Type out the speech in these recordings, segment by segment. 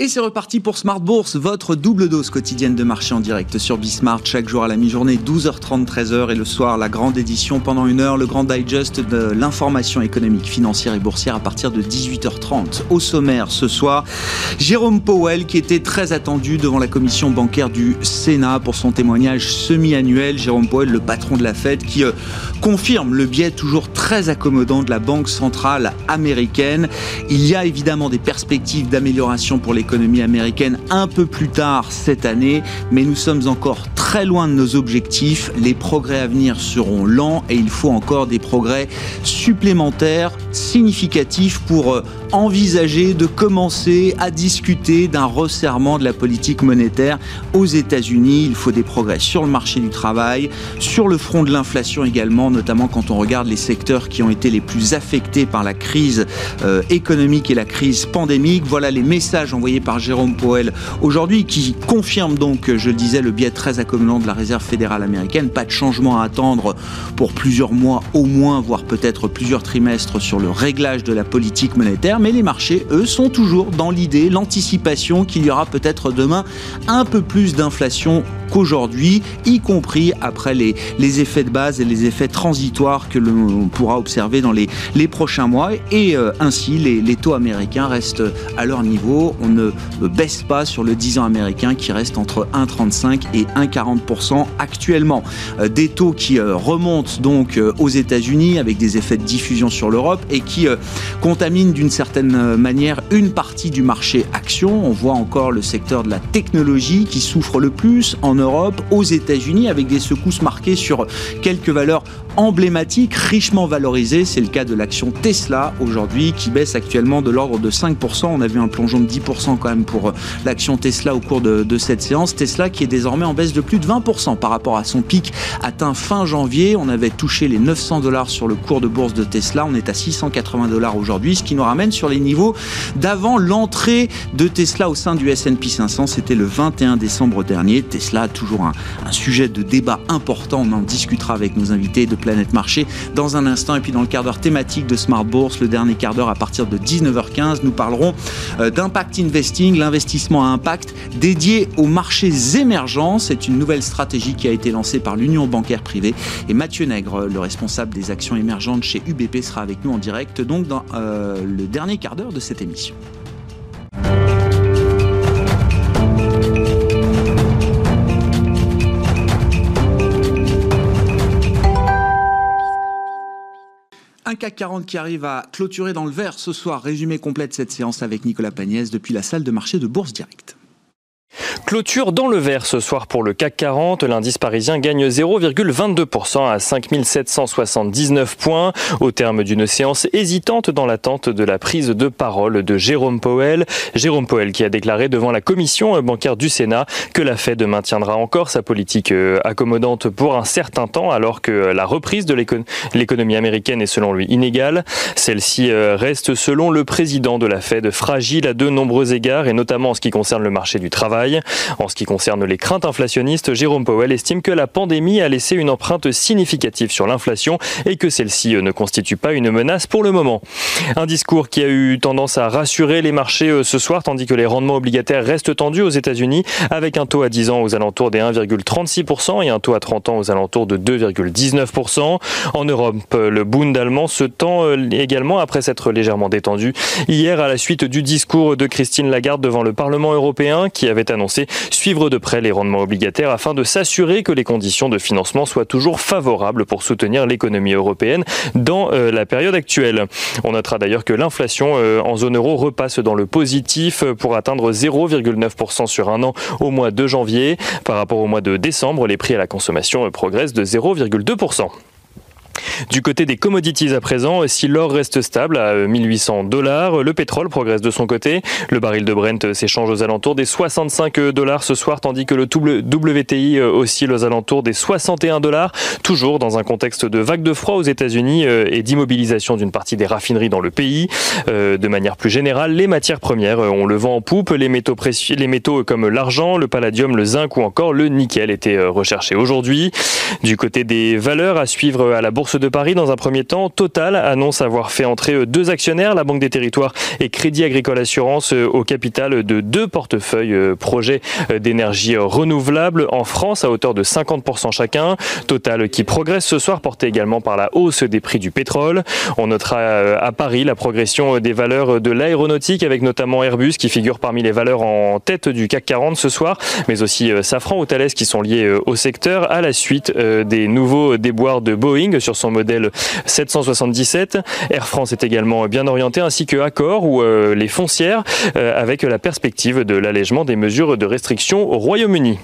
Et c'est reparti pour Smart Bourse, votre double dose quotidienne de marché en direct sur Bismart, chaque jour à la mi-journée, 12h30, 13h, et le soir, la grande édition pendant une heure, le grand digest de l'information économique, financière et boursière à partir de 18h30. Au sommaire ce soir, Jérôme Powell, qui était très attendu devant la commission bancaire du Sénat pour son témoignage semi-annuel. Jérôme Powell, le patron de la Fed, qui euh, confirme le biais toujours très accommodant de la Banque centrale américaine. Il y a évidemment des perspectives d'amélioration pour les américaine un peu plus tard cette année, mais nous sommes encore très loin de nos objectifs. Les progrès à venir seront lents et il faut encore des progrès supplémentaires, significatifs pour euh, envisager de commencer à discuter d'un resserrement de la politique monétaire aux États-Unis. Il faut des progrès sur le marché du travail, sur le front de l'inflation également, notamment quand on regarde les secteurs qui ont été les plus affectés par la crise euh, économique et la crise pandémique. Voilà les messages envoyés par Jérôme Powell aujourd'hui qui confirme donc, je le disais, le biais très accommodant de la Réserve fédérale américaine. Pas de changement à attendre pour plusieurs mois au moins, voire peut-être plusieurs trimestres sur le réglage de la politique monétaire mais les marchés, eux, sont toujours dans l'idée, l'anticipation qu'il y aura peut-être demain un peu plus d'inflation qu'aujourd'hui, y compris après les, les effets de base et les effets transitoires que l'on pourra observer dans les, les prochains mois. Et euh, ainsi, les, les, taux américains restent à leur niveau. On ne baisse pas sur le 10 ans américain qui reste entre 1,35 et 1,40% actuellement. Euh, des taux qui euh, remontent donc aux États-Unis avec des effets de diffusion sur l'Europe et qui contaminent d'une certaine certaine manière une partie du marché action. On voit encore le secteur de la technologie qui souffre le plus en Europe, aux États-Unis, avec des secousses marquées sur quelques valeurs emblématique, richement valorisé. C'est le cas de l'action Tesla aujourd'hui qui baisse actuellement de l'ordre de 5%. On a vu un plongeon de 10% quand même pour euh, l'action Tesla au cours de, cette séance. Tesla qui est désormais en baisse de plus de 20% par rapport à son pic atteint fin janvier. On avait touché les 900 dollars sur le cours de bourse de Tesla. On est à 680 dollars aujourd'hui, ce qui nous ramène sur les niveaux d'avant l'entrée de Tesla au sein du S&P 500. C'était le 21 décembre dernier. Tesla toujours un, un sujet de débat important. On en discutera avec nos invités de Planète Marché dans un instant. Et puis dans le quart d'heure thématique de Smart Bourse, le dernier quart d'heure à partir de 19h15, nous parlerons euh, d'impact investing, l'investissement à impact dédié aux marchés émergents. C'est une nouvelle stratégie qui a été lancée par l'Union bancaire privée. Et Mathieu Nègre, le responsable des actions émergentes chez UBP, sera avec nous en direct donc dans euh, le dernier quart d'heure de cette émission. Un CAC 40 qui arrive à clôturer dans le vert ce soir. Résumé complet de cette séance avec Nicolas Pagnès depuis la salle de marché de Bourse Directe. Clôture dans le vert ce soir pour le CAC 40. L'indice parisien gagne 0,22% à 5779 points au terme d'une séance hésitante dans l'attente de la prise de parole de Jérôme Powell. Jérôme Powell qui a déclaré devant la commission bancaire du Sénat que la Fed maintiendra encore sa politique euh, accommodante pour un certain temps alors que la reprise de l'économie américaine est selon lui inégale. Celle-ci euh, reste selon le président de la Fed fragile à de nombreux égards et notamment en ce qui concerne le marché du travail. En ce qui concerne les craintes inflationnistes, Jérôme Powell estime que la pandémie a laissé une empreinte significative sur l'inflation et que celle-ci ne constitue pas une menace pour le moment. Un discours qui a eu tendance à rassurer les marchés euh, ce soir, tandis que les rendements obligataires restent tendus aux États-Unis, avec un taux à 10 ans aux alentours des 1,36% et un taux à 30 ans aux alentours de 2,19%. En Europe, le Bund allemand se tend euh, également après s'être légèrement détendu hier à la suite du discours de Christine Lagarde devant le Parlement européen qui avait annoncé suivre de près les rendements obligataires afin de s'assurer que les conditions de financement soient toujours favorables pour soutenir l'économie européenne dans euh, la période actuelle. On notera d'ailleurs que l'inflation euh, en zone euro repasse dans le positif pour atteindre 0,9% sur un an au mois de janvier. Par rapport au mois de décembre, les prix à la consommation progressent de 0,2%. Du côté des commodities à présent, si l'or reste stable à 1800 dollars, le pétrole progresse de son côté. Le baril de Brent s'échange aux alentours des 65 dollars ce soir, tandis que le WTI oscille aux alentours des 61 dollars, toujours dans un contexte de vague de froid aux États-Unis euh, et d'immobilisation d'une partie des raffineries dans le pays. Euh, de manière plus générale, les matières premières ont le vent en poupe. Les métaux précieux, les métaux comme l'argent, le palladium, le zinc ou encore le nickel étaient euh, recherchés aujourd'hui. Du côté des valeurs à suivre à la bourse De Paris dans un premier temps. Total annonce avoir fait entrer deux actionnaires, la Banque des Territoires et Crédit Agricole Assurance, au capital de deux portefeuilles projets d'énergie renouvelable en France à hauteur de 50% chacun. Total qui progresse ce soir, porté également par la hausse des prix du pétrole. On notera à Paris la progression des valeurs de l'aéronautique avec notamment Airbus qui figure parmi les valeurs en tête du CAC 40 ce soir, mais aussi euh, Safran ou Thales qui sont liés euh, au secteur à la suite euh, des nouveaux déboires de Boeing sur son modèle 777. Air France est également bien orienté ainsi que Accor ou les foncières avec la perspective de l'allègement des mesures de restriction au Royaume-Uni.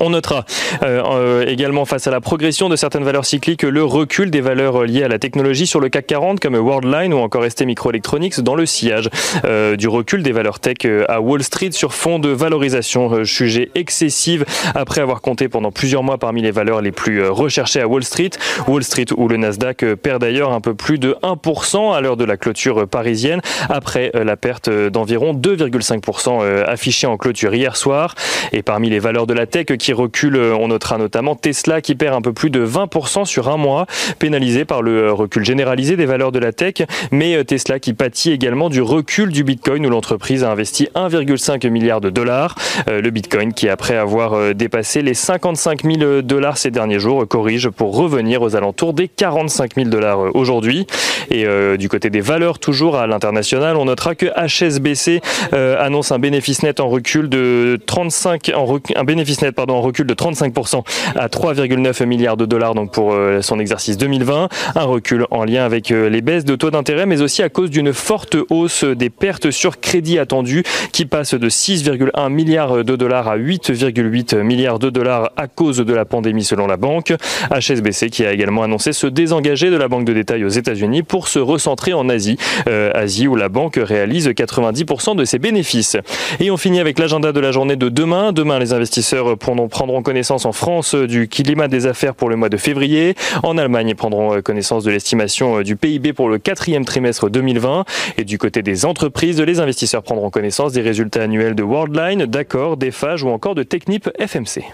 On notera euh, euh, également face à la progression de certaines valeurs cycliques le recul des valeurs liées à la technologie sur le CAC 40 comme Worldline ou encore ST Microelectronics dans le sillage euh, du recul des valeurs tech à Wall Street sur fond de valorisation jugée excessive après avoir compté pendant plusieurs mois parmi les valeurs les plus recherchées à Wall Street. Wall Street où le Nasdaq perd d'ailleurs un peu plus de 1% à l'heure de la clôture parisienne après la perte d'environ 2,5% affichée en clôture hier soir. Et parmi les valeurs de la tech qui recule. On notera notamment Tesla qui perd un peu plus de 20% sur un mois, pénalisé par le recul généralisé des valeurs de la tech, mais euh, Tesla qui pâtit également du recul du Bitcoin où l'entreprise a investi 1,5 milliard de dollars. Euh, le Bitcoin qui, après avoir euh, dépassé les 55 000 dollars ces derniers jours, corrige pour revenir aux alentours des 45 000 dollars aujourd'hui. Et du côté des valeurs, toujours à l'international, on notera que HSBC annonce un bénéfice net en recul de 35, en un bénéfice net pardon, en recul de 35% à 3,9 milliards de dollars donc pour euh, son exercice 2020. Un recul en lien avec euh, les baisses de taux d'intérêt, mais aussi à cause d'une forte hausse des pertes sur crédit attendues qui passent de 6,1 milliards de dollars à 8,8 milliards de dollars à cause de la pandémie selon la banque. HSBC qui a également annoncé se désengager de la banque de détail aux États-Unis pour se recentrer en Asie. Euh, Asie où la banque réalise 90% de ses bénéfices. Et on finit avec l'agenda de la journée de demain. Demain, les investisseurs pourront prendront connaissance en France euh, du climat des affaires pour le mois de février. En Allemagne, ils prendront euh, connaissance de l'estimation euh, du PIB pour le quatrième trimestre 2020. Et du côté des entreprises, les investisseurs prendront connaissance des résultats annuels de Worldline, d'Accor, d'Eiffage ou encore de Technip FMC.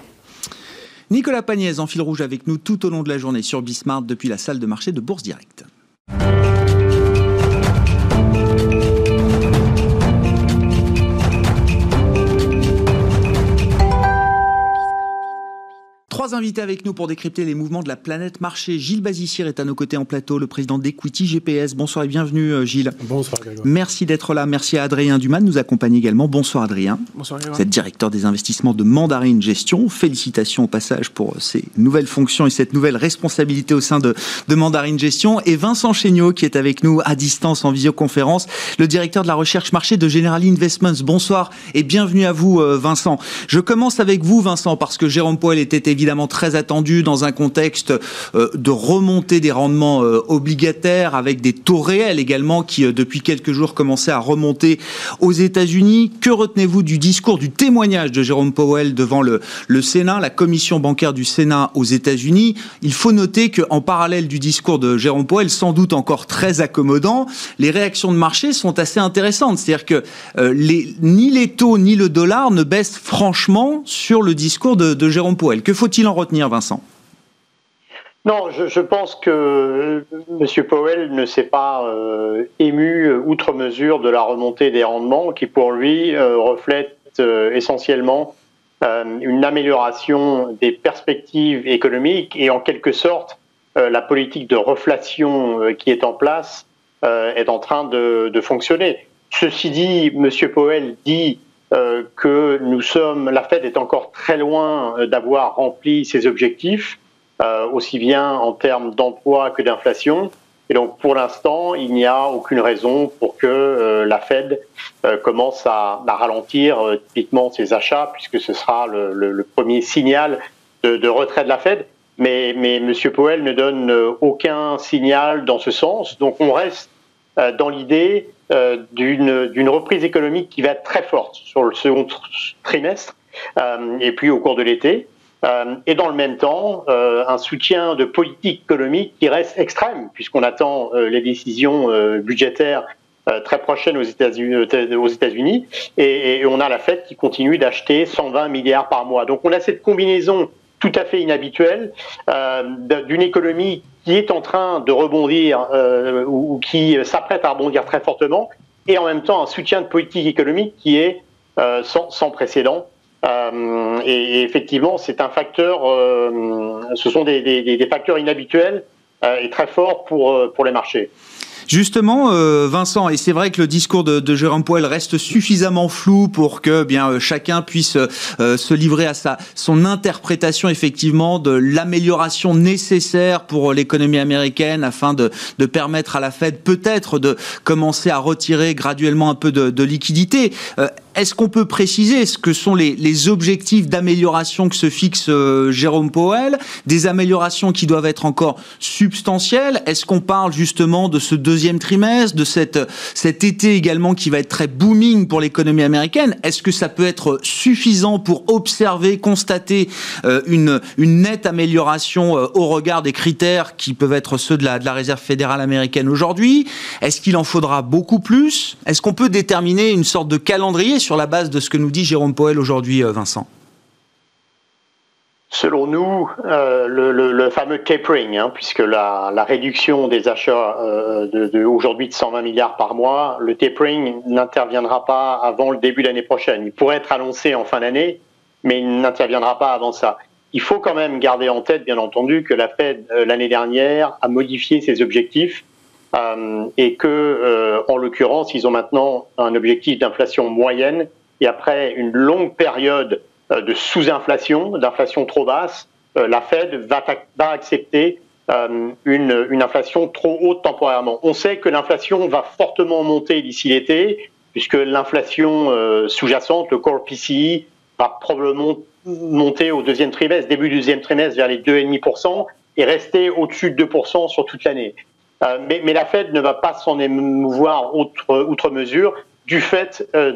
Nicolas Pagnès en fil rouge avec nous tout au long de la journée sur Bismart depuis la salle de marché de Bourse Directe. Trois invités avec nous pour décrypter les mouvements de la planète marché. Gilles Bazissier est à nos côtés en plateau, le président d'Equity GPS. Bonsoir et bienvenue euh, Gilles. Bonsoir Merci d'être là. Merci à Adrien Dumas de nous accompagner également. Bonsoir Adrien. Bonsoir Vous êtes directeur des investissements de Mandarine Gestion. Félicitations au passage pour ces nouvelles fonctions et cette nouvelle responsabilité au sein de, de Mandarine Gestion. Et Vincent Chéniaud qui est avec nous à distance en visioconférence, le directeur de la recherche marché de General Investments. Bonsoir et bienvenue à vous euh, Vincent. Je commence avec vous Vincent parce que Jérôme Poel était évidemment très attendu dans un contexte euh, de remontée des rendements euh, obligataires avec des taux réels également qui euh, depuis quelques jours commençaient à remonter aux États-Unis. Que retenez-vous du discours, du témoignage de Jérôme Powell devant le, Sénat, la commission bancaire du Sénat aux États-Unis? Il faut noter qu'en parallèle du discours de Jérôme Powell, sans doute encore très accommodant, les réactions de marché sont assez intéressantes. C'est-à-dire que ni les taux ni le dollar ne baissent franchement sur le discours de, de Jérôme Powell. Que faut faut-il en retenir, Vincent? Non, je, pense que M. Powell ne s'est pas euh, ému outre mesure de la remontée des rendements qui, pour lui, euh, reflète euh, essentiellement une amélioration des perspectives économiques et en quelque sorte la politique de reflation qui est en place est en train de, de fonctionner. Ceci dit, M. Powell dit euh, que nous sommes, la Fed est encore très loin euh, d'avoir rempli ses objectifs, euh, aussi bien en termes d'emploi que d'inflation. Et donc, pour l'instant, il n'y a aucune raison pour que la Fed commence à, ralentir typiquement ses achats, puisque ce sera le, premier signal de, retrait de la Fed. Mais, M. Powell ne donne aucun signal dans ce sens. Donc, on reste dans l'idée euh, d'une reprise économique qui va être très forte sur le second trimestre euh, et puis au cours de l'été. Euh, et dans le même temps, un soutien de politique économique qui reste extrême, puisqu'on attend les décisions budgétaires très prochaines aux États-Unis, et, on a la Fed qui continue d'acheter 120 milliards par mois. Donc on a cette combinaison tout à fait inhabituelle d'une économie qui est en train de rebondir ou, qui s'apprête à rebondir très fortement, et en même temps un soutien de politique économique qui est sans, précédent. et, effectivement, c'est un facteur, ce sont des, des facteurs inhabituels et très forts pour, pour les marchés. Justement, euh, Vincent, et c'est vrai que le discours de, de, Jérôme Poel reste suffisamment flou pour que bien euh, chacun puisse euh, se livrer à sa son interprétation effectivement de l'amélioration nécessaire pour l'économie américaine afin de, permettre à la Fed peut-être de commencer à retirer graduellement un peu de, de liquidité. Est-ce qu'on peut préciser ce que sont les, objectifs d'amélioration que se fixe Jérôme Powell Des améliorations qui doivent être encore substantielles? Est-ce qu'on parle justement de ce deuxième trimestre, de cette, cet été également qui va être très booming pour l'économie américaine? Est-ce que ça peut être suffisant pour observer, constater euh, une, une nette amélioration euh, au regard des critères qui peuvent être ceux de la, de la Réserve fédérale américaine aujourd'hui? Est-ce qu'il en faudra beaucoup plus? Est-ce qu'on peut déterminer une sorte de calendrier sur la base de ce que nous dit Jérôme Poel aujourd'hui, euh, Vincent Selon nous, euh, le, fameux tapering, hein, puisque la, réduction des achats euh, de, aujourd'hui de 120 milliards par mois, le tapering n'interviendra pas avant le début de l'année prochaine. Il pourrait être annoncé en fin d'année, mais il n'interviendra pas avant ça. Il faut quand même garder en tête, bien entendu, que la Fed l'année dernière a modifié ses objectifs et que, euh, en l'occurrence, ils ont maintenant un objectif d'inflation moyenne et après une longue période euh, de sous-inflation, d'inflation trop basse, la Fed va, accepter une, une, inflation trop haute temporairement. On sait que l'inflation va fortement monter d'ici l'été, puisque l'inflation sous-jacente, le core PCI, va probablement monter au deuxième trimestre, début du deuxième trimestre, vers les 2,5% et rester au-dessus de 2% sur toute l'année. Euh, mais, la Fed ne va pas s'en émouvoir outre, mesure du fait euh,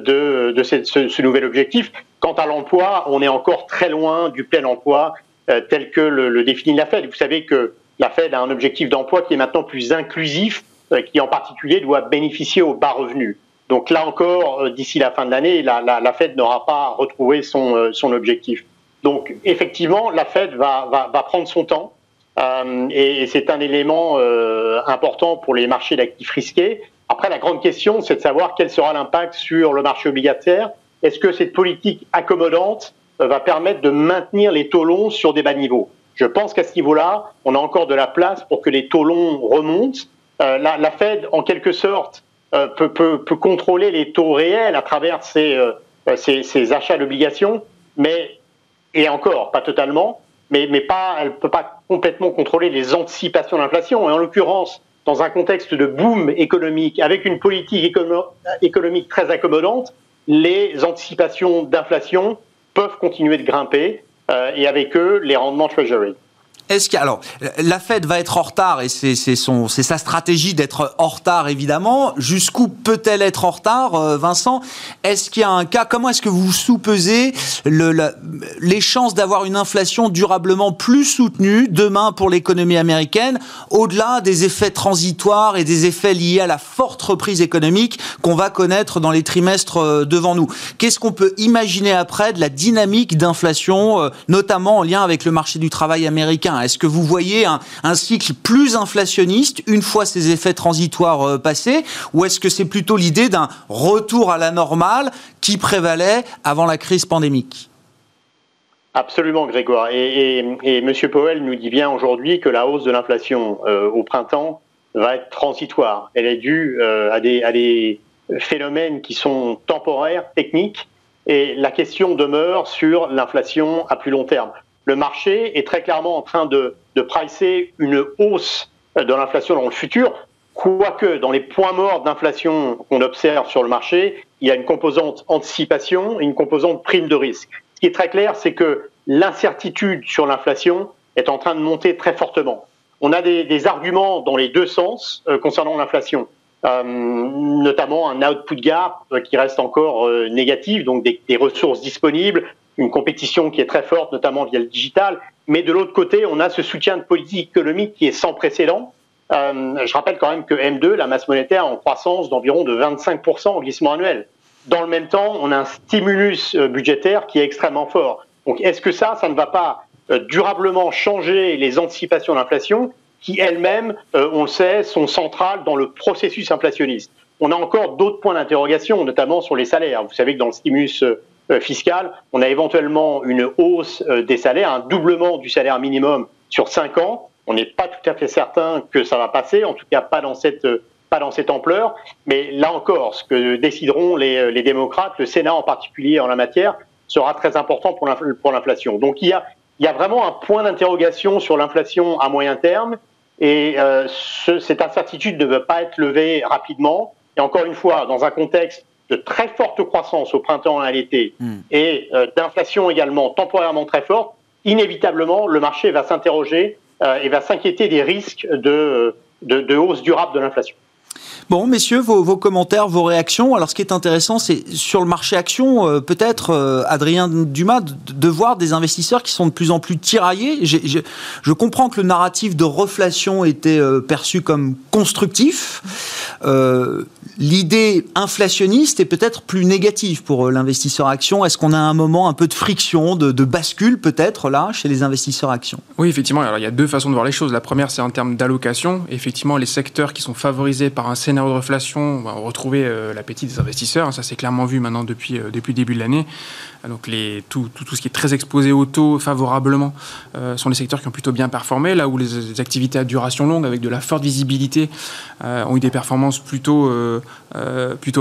de, ce, nouvel objectif. Quant à l'emploi, on est encore très loin du plein emploi euh, tel que le, définit la Fed. Vous savez que la Fed a un objectif d'emploi qui est maintenant plus inclusif, qui en particulier doit bénéficier aux bas revenus. Donc là encore, d'ici la fin de l'année, la, Fed n'aura pas retrouvé son, objectif. Donc effectivement, la Fed va prendre son temps. Euh, et, c'est un élément euh, important pour les marchés d'actifs risqués. Après, la grande question, c'est de savoir quel sera l'impact sur le marché obligataire. Est-ce que cette politique accommodante euh, va permettre de maintenir les taux longs sur des bas niveaux? Je pense qu'à ce niveau-là, on a encore de la place pour que les taux longs remontent. La, Fed, en quelque sorte, peut, contrôler les taux réels à travers ses, achats d'obligations, mais et encore, pas totalement, mais, mais pas, elle ne peut pas complètement contrôler les anticipations d'inflation. Et en l'occurrence, dans un contexte de boom économique, avec une politique économique très accommodante, les anticipations d'inflation peuvent continuer de grimper euh, et avec eux les rendements Treasury. Est-ce que alors la Fed va être en retard et c'est son c'est sa stratégie d'être en retard évidemment. Jusqu'où peut-elle être en retard, euh, Vincent? Est-ce qu'il y a un cas Comment est-ce que vous sous-pesez le, les chances d'avoir une inflation durablement plus soutenue demain pour l'économie américaine, au-delà des effets transitoires et des effets liés à la forte reprise économique qu'on va connaître dans les trimestres euh, devant nous? Qu'est-ce qu'on peut imaginer après de la dynamique d'inflation, euh, notamment en lien avec le marché du travail américain? Est-ce que vous voyez un, cycle plus inflationniste une fois ces effets transitoires euh, passés ou est-ce que c'est plutôt l'idée d'un retour à la normale qui prévalait avant la crise pandémique? Absolument, Grégoire. Et, M. Powell nous dit bien aujourd'hui que la hausse de l'inflation euh, au printemps va être transitoire. Elle est due euh, à des phénomènes qui sont temporaires, techniques, et la question demeure sur l'inflation à plus long terme le marché est très clairement en train de, de pricer une hausse de l'inflation dans le futur, quoique dans les points morts d'inflation qu'on observe sur le marché, il y a une composante anticipation et une composante prime de risque. Ce qui est très clair, c'est que l'incertitude sur l'inflation est en train de monter très fortement. On a des, arguments dans les deux sens euh, concernant l'inflation, euh, notamment un output gap euh, qui reste encore négatif, donc des ressources disponibles, une compétition qui est très forte, notamment via le digital. Mais de l'autre côté, on a ce soutien de politique économique qui est sans précédent. Euh, je rappelle quand même que M2, la masse monétaire, en croissance d'environ de 25% en glissement annuel. Dans le même temps, on a un stimulus euh, budgétaire qui est extrêmement fort. Donc est-ce que ça, ça ne va pas euh, durablement changer les anticipations d'inflation qui elles-mêmes, on le sait, sont centrales dans le processus inflationniste? On a encore d'autres points d'interrogation, notamment sur les salaires. Vous savez que dans le stimulus fiscal, on a éventuellement une hausse des salaires, un doublement du salaire minimum sur 5 ans. On n'est pas tout à fait certain que ça va passer, en tout cas pas dans cette pas dans cette ampleur, mais là encore, ce que décideront les, les démocrates, le Sénat en particulier en la matière, sera très important pour l'inflation. Donc il y, a, il y a vraiment un point d'interrogation sur l'inflation à moyen terme, et euh, ce, cette incertitude ne veut pas être levée rapidement. Et encore une fois, dans un contexte de très forte croissance au printemps et à l'été, hmm. et euh, d'inflation également temporairement très forte, inévitablement, le marché va s'interroger euh, et va s'inquiéter des risques de, de, de hausse durable de l'inflation. Bon, messieurs, vos, commentaires, vos réactions. Alors, ce qui est intéressant, c'est sur le marché action, euh, peut-être, euh, Adrien Dumas, de, voir des investisseurs qui sont de plus en plus tiraillés. je comprends que le narratif de reflation était euh, perçu comme constructif. L'idée inflationniste est peut-être plus négative pour l'investisseur action. Est-ce qu'on a un moment un peu de friction, de, de bascule peut-être là chez les investisseurs actions Oui, effectivement. Alors, il y a deux façons de voir les choses. La première, c'est en termes d'allocation. Effectivement, les secteurs qui sont favorisés par un scénario de reflation, on va retrouver euh, l'appétit des investisseurs. Ça, c'est clairement vu maintenant depuis, euh, depuis le début de l'année. Donc les, tout, ce qui est très exposé au taux favorablement euh, sont les secteurs qui ont plutôt bien performé, là où les, activités à duration longue, avec de la forte visibilité, euh, ont eu des performances plutôt, euh,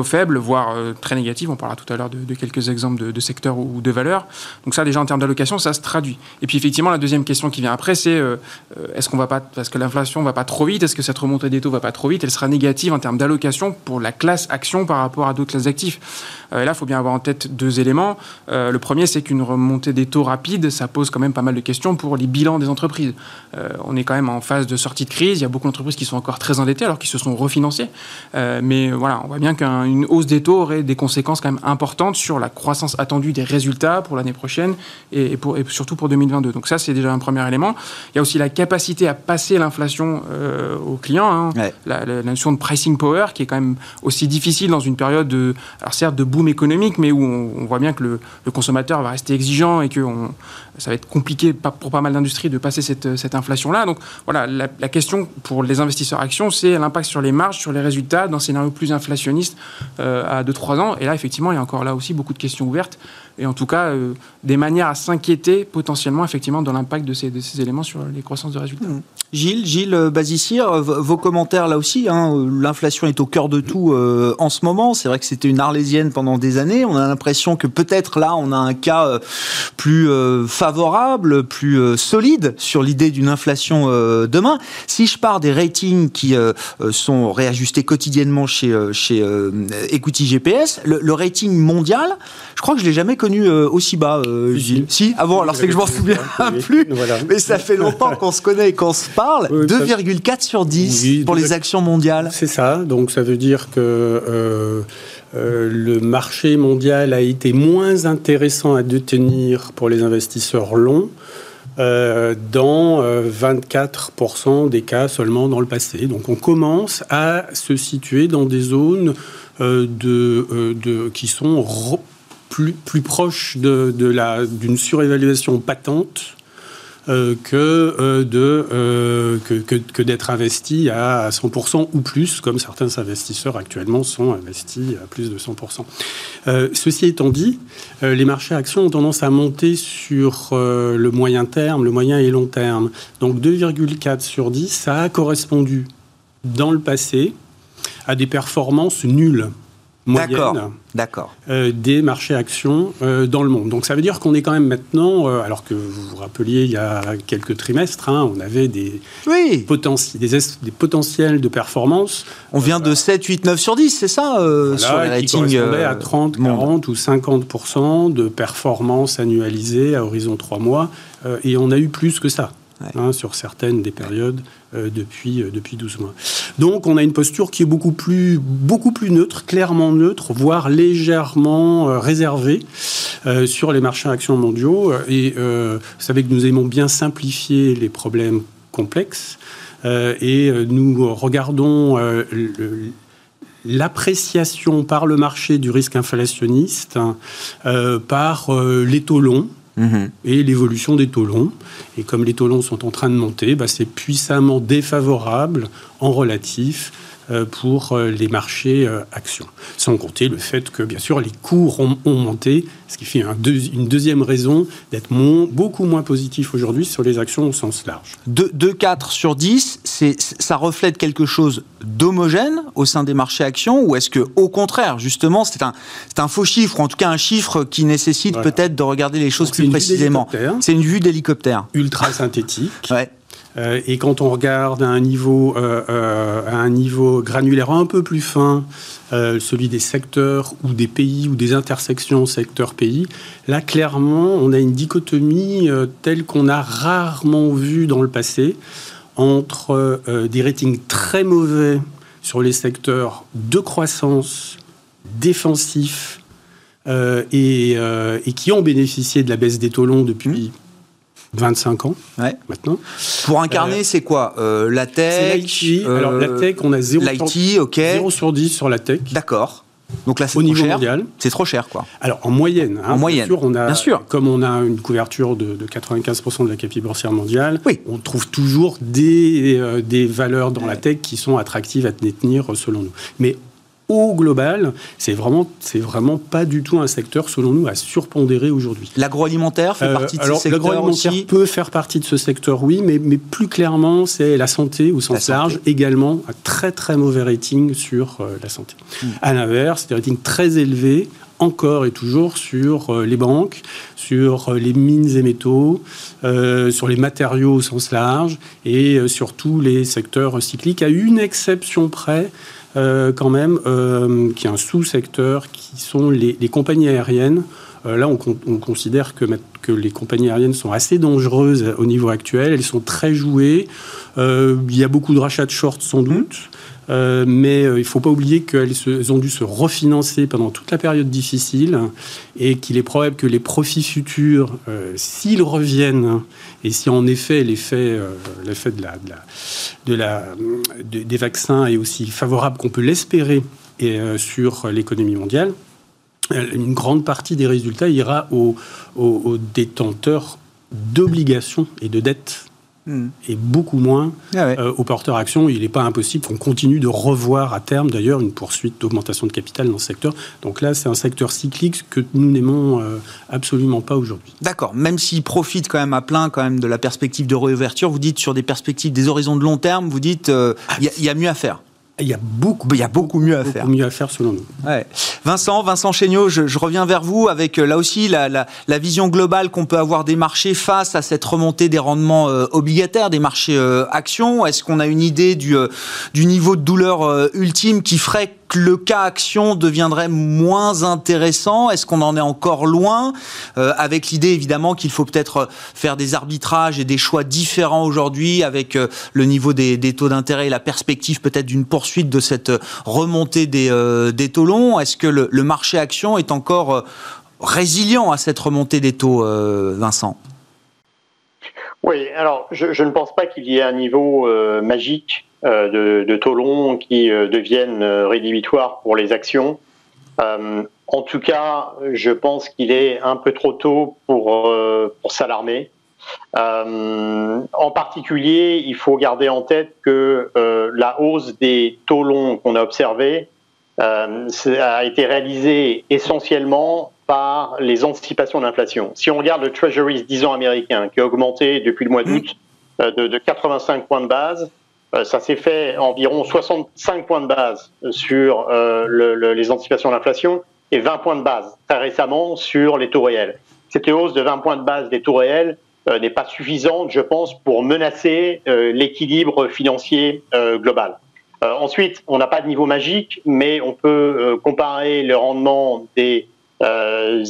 faibles, voire très négatives. On parlera tout à l'heure de, quelques exemples de, secteurs ou de valeurs. Donc ça, déjà en termes d'allocation, ça se traduit. Et puis effectivement, la deuxième question qui vient après, c'est est-ce qu'on va pas, parce que l'inflation va pas trop vite, est-ce que cette remontée des taux va pas trop vite Elle sera négative en termes d'allocation pour la classe action par rapport à d'autres classes d'actifs? là, il faut bien avoir en tête deux éléments. Euh, le premier, c'est qu'une remontée des taux rapide, ça pose quand même pas mal de questions pour les bilans des entreprises. Euh, on est quand même en phase de sortie de crise. Il y a beaucoup d'entreprises qui sont encore très endettées alors qu'ils se sont refinancées. Euh, mais voilà, on voit bien qu'une hausse des taux aurait des conséquences quand même importantes sur la croissance attendue des résultats pour l'année prochaine et, pour, surtout pour 2022. Donc ça, c'est déjà un premier élément. Il y a aussi la capacité à passer l'inflation aux clients. Hein. La, notion de pricing power qui est quand même aussi difficile dans une période de, alors certes de boom économique, mais où on, voit bien que le, le consommateur va rester exigeant et que ça va être compliqué pour pas mal d'industries de passer cette, cette inflation-là. Donc voilà, la, question pour les investisseurs actions, c'est l'impact sur les marges, sur les résultats d'un scénario plus inflationniste euh, à 2-3 ans. Et là, effectivement, il y a encore là aussi beaucoup de questions ouvertes et en tout cas euh, des manières à s'inquiéter potentiellement effectivement dans l'impact de ces, de ces, éléments sur les croissances de résultats. Mmh. Gilles, Gilles euh, Bazissir, vos commentaires là aussi. Hein, L'inflation est au cœur de tout euh, en ce moment. C'est vrai que c'était une arlésienne pendant des années. On a l'impression que peut-être là, on a un cas plus favorable, plus solide sur l'idée d'une inflation demain. Si je pars des ratings qui sont réajustés quotidiennement chez, chez Equity GPS, le, le, rating mondial, je crois que je l'ai jamais connu euh, aussi bas, euh, Gilles. Si, avant, alors c'est que je m'en souviens plus, mais ça fait longtemps qu'on se connaît et qu'on se parle. 2,4 sur 10 pour les actions mondiales. C'est ça, donc ça veut dire que euh, le marché mondial a été moins intéressant à détenir pour les investisseurs longs. dans 24% des cas seulement dans le passé. Donc on commence à se situer dans des zones qui sont plus, plus proche de, de la, d'une surévaluation patente euh, que, euh, de, euh, que, que, que, d'être investi à 100% ou plus, comme certains investisseurs actuellement sont investis à plus de 100%. ceci étant dit, les marchés actions ont tendance à monter sur le moyen terme, le moyen et long terme. Donc 2,4 sur 10, ça a correspondu dans le passé à des performances nulles moyenne d'accord, euh, des marchés actions euh, dans le monde. Donc ça veut dire qu'on est quand même maintenant, euh, alors que vous vous rappeliez il y a quelques trimestres, hein, on avait des, oui. des, des, potentiels de performance. On vient de 7, 8, 9 sur 10, c'est ça sur les ratings qui à 30, 40 ou 50 de performance annualisée à horizon 3 mois. et on a eu plus que ça. Hein, sur certaines des périodes euh, depuis, euh, depuis 12 mois. Donc on a une posture qui est beaucoup plus, beaucoup plus neutre, clairement neutre, voire légèrement euh, réservée sur les marchés actions mondiaux. Et vous savez que nous aimons bien simplifier les problèmes complexes et nous regardons l'appréciation par le marché du risque inflationniste hein, par les taux longs mhm. et l'évolution des taux. Et comme les taux sont en train de monter, bah, c'est puissamment défavorable en relatif pour euh, les marchés euh, actions. Sans compter le fait que, bien sûr, les cours ont, monté, ce qui fait une deuxième raison d'être beaucoup moins positif aujourd'hui sur les actions au sens large. 2,4 sur 10, ça reflète quelque chose d'homogène au sein des marchés actions ou est-ce que, au contraire, justement, c'est un, un faux chiffre, ou en tout cas un chiffre qui nécessite peut-être de regarder les choses plus précisément? C'est une vue d'hélicoptère. Ultra synthétique. Ouais. Euh, et quand on regarde à un niveau, euh, euh, à un niveau granulaire un peu plus fin, celui des secteurs ou des pays ou des intersections secteur-pays, là clairement on a une dichotomie telle qu'on a rarement vu dans le passé entre des ratings très mauvais sur les secteurs de croissance, défensifs, et, qui ont bénéficié de la baisse des taux longs depuis 25 ans ouais. maintenant. Pour incarner, euh, c'est quoi euh, La tech l'IT. Alors la euh, tech, on a 0, ok. 0 sur 10 sur la tech. D'accord. Donc là, c'est au niveau mondial. C'est trop cher, quoi. Alors en moyenne. Hein, en moyenne. Sûr, on a, bien sûr. Comme on a une couverture de, 95% de la capitale boursière mondiale, oui. on trouve toujours des, des valeurs dans la tech qui sont attractives à tenir selon nous. Mais au global, c'est vraiment, c'est vraiment pas du tout un secteur, selon nous, à surpondérer aujourd'hui. L'agroalimentaire fait partie de ce secteur L'agroalimentaire peut faire partie de ce secteur, oui, mais, mais plus clairement, c'est la santé au sens large, également un très très mauvais rating sur euh, la santé. Hmm. À l'inverse, des ratings très élevés encore et toujours sur euh, les banques, sur euh, les mines et métaux, sur les matériaux au sens large et sur tous les secteurs cycliques, à une exception près, euh, quand même, euh, qui est un sous-secteur, qui sont les, compagnies aériennes. Euh, là, on, considère que, que, les compagnies aériennes sont assez dangereuses au niveau actuel. Elles sont très jouées. il y a beaucoup de rachats de shorts, sans doute. Euh, mais euh, il ne faut pas oublier qu'elles ont dû se refinancer pendant toute la période difficile et qu'il est probable que les profits futurs, euh, s'ils reviennent, et si en effet l'effet la, des vaccins est aussi favorable qu'on peut l'espérer sur l'économie mondiale, une grande partie des résultats ira aux, aux détenteurs d'obligations et de dettes Hmm. et beaucoup moins ah euh, aux porteurs actions. Il n'est pas impossible qu'on continue de revoir à terme, d'ailleurs, une poursuite d'augmentation de capital dans ce secteur. Donc là, c'est un secteur cyclique que nous n'aimons euh, absolument pas aujourd'hui. D'accord. Même s'il profite quand même à plein quand même de la perspective de réouverture, vous dites sur des perspectives, des horizons de long terme, vous dites euh, il y, a mieux à faire. Il y a beaucoup, il y a beaucoup mieux à faire. mieux à faire selon nous. Vincent, Vincent Chéniaud, je, reviens vers vous avec euh, là aussi la, la, vision globale qu'on peut avoir des marchés face à cette remontée des rendements euh, obligataires des marchés euh, actions. Est-ce qu'on a une idée du, du niveau de douleur ultime qui ferait le cas action deviendrait moins intéressant? Est-ce qu'on en est encore loin? Euh, Avec l'idée évidemment qu'il faut peut-être faire des arbitrages et des choix différents aujourd'hui avec euh, le niveau des, taux d'intérêt et la perspective peut-être d'une poursuite de cette remontée des, euh, taux longs. Est-ce que le, marché action est encore résilient à cette remontée des taux, Vincent? Oui, alors je, ne pense pas qu'il y ait un niveau magique euh, de, de, taux longs qui euh, deviennent euh, rédhibitoires pour les actions. en tout cas, je pense qu'il est un peu trop tôt pour, pour s'alarmer. en particulier, il faut garder en tête que la hausse des taux longs qu'on a observée a été réalisée essentiellement par les anticipations d'inflation. Si on regarde le Treasury 10 ans américain, qui a augmenté depuis le mois d'août de, de 85 points de base, euh, ça s'est fait environ 65 points de base sur euh, les anticipations d'inflation et 20 points de base très récemment sur les taux réels. Cette hausse de 20 points de base des taux réels euh, n'est pas suffisante, je pense, pour menacer l'équilibre financier global. ensuite, on n'a pas de niveau magique, mais on peut comparer le rendement des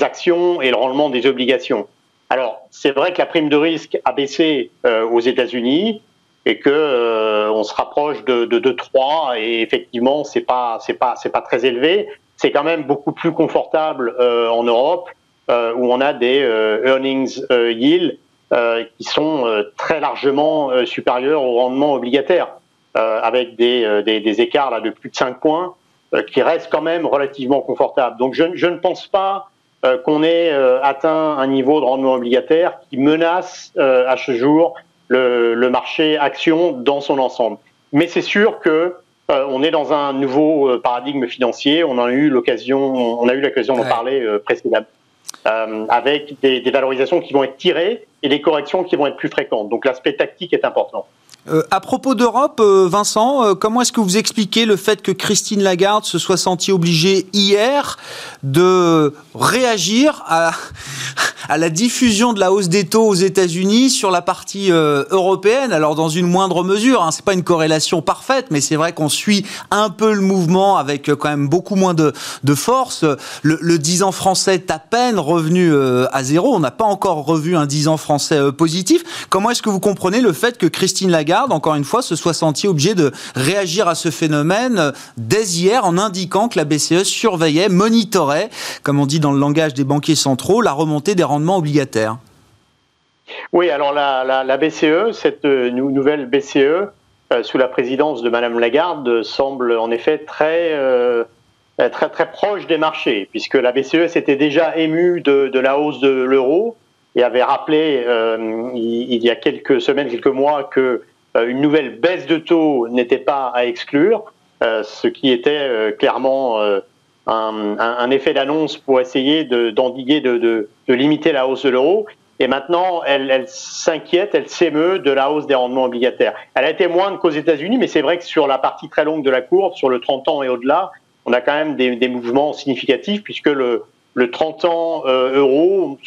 actions et le rendement des obligations. Alors, c'est vrai que la prime de risque a baissé aux États-Unis, et que euh, on se rapproche de, de, 3 et effectivement c'est pas c'est pas c'est pas très élevé. C'est quand même beaucoup plus confortable euh, en Europe euh, où on a des earnings yield qui sont très largement supérieurs au rendement obligataire avec des, des, des, écarts là de plus de 5 points qui restent quand même relativement confortables. Donc je, je ne pense pas qu'on ait atteint un niveau de rendement obligataire qui menace à ce jour le, le, marché action dans son ensemble. Mais c'est sûr que on est dans un nouveau paradigme financier. On a eu l'occasion, on a eu l'occasion d'en parler précédemment. Euh, avec des, des, valorisations qui vont être tirées et des corrections qui vont être plus fréquentes. Donc l'aspect tactique est important. Euh, à propos d'Europe, euh, Vincent, euh, comment est-ce que vous expliquez le fait que Christine Lagarde se soit sentie obligée hier de réagir à, la diffusion de la hausse des taux aux États-Unis sur la partie européenne? Alors dans une moindre mesure, hein, c'est pas une corrélation parfaite, mais c'est vrai qu'on suit un peu le mouvement avec quand même beaucoup moins de, de force. Le, le 10 ans français est à peine revenu à zéro. On n'a pas encore revu un 10 ans français positif. Comment est-ce que vous comprenez le fait que Christine Lagarde encore une fois, se soit senti obligé de réagir à ce phénomène dès hier en indiquant que la BCE surveillait, monitorait, comme on dit dans le langage des banquiers centraux, la remontée des rendements obligataires. Oui, alors la, BCE, cette euh, nouvelle BCE, euh, sous la présidence de Madame Lagarde, semble en effet très, euh, très, très proche des marchés, puisque la BCE s'était déjà émue de, la hausse de l'euro et avait rappelé il, y a quelques semaines, quelques mois, que euh, une nouvelle baisse de taux n'était pas à exclure, euh, ce qui était euh, clairement un, effet d'annonce pour essayer d'endiguer, de, limiter la hausse de l'euro. Et maintenant, elle, s'inquiète, elle s'émeut de la hausse des rendements obligataires. Elle a été moindre qu'aux États-Unis, mais c'est vrai que sur la partie très longue de la courbe, sur le 30 ans et au-delà, on a quand même des, mouvements significatifs puisque le, le 30 ans euro,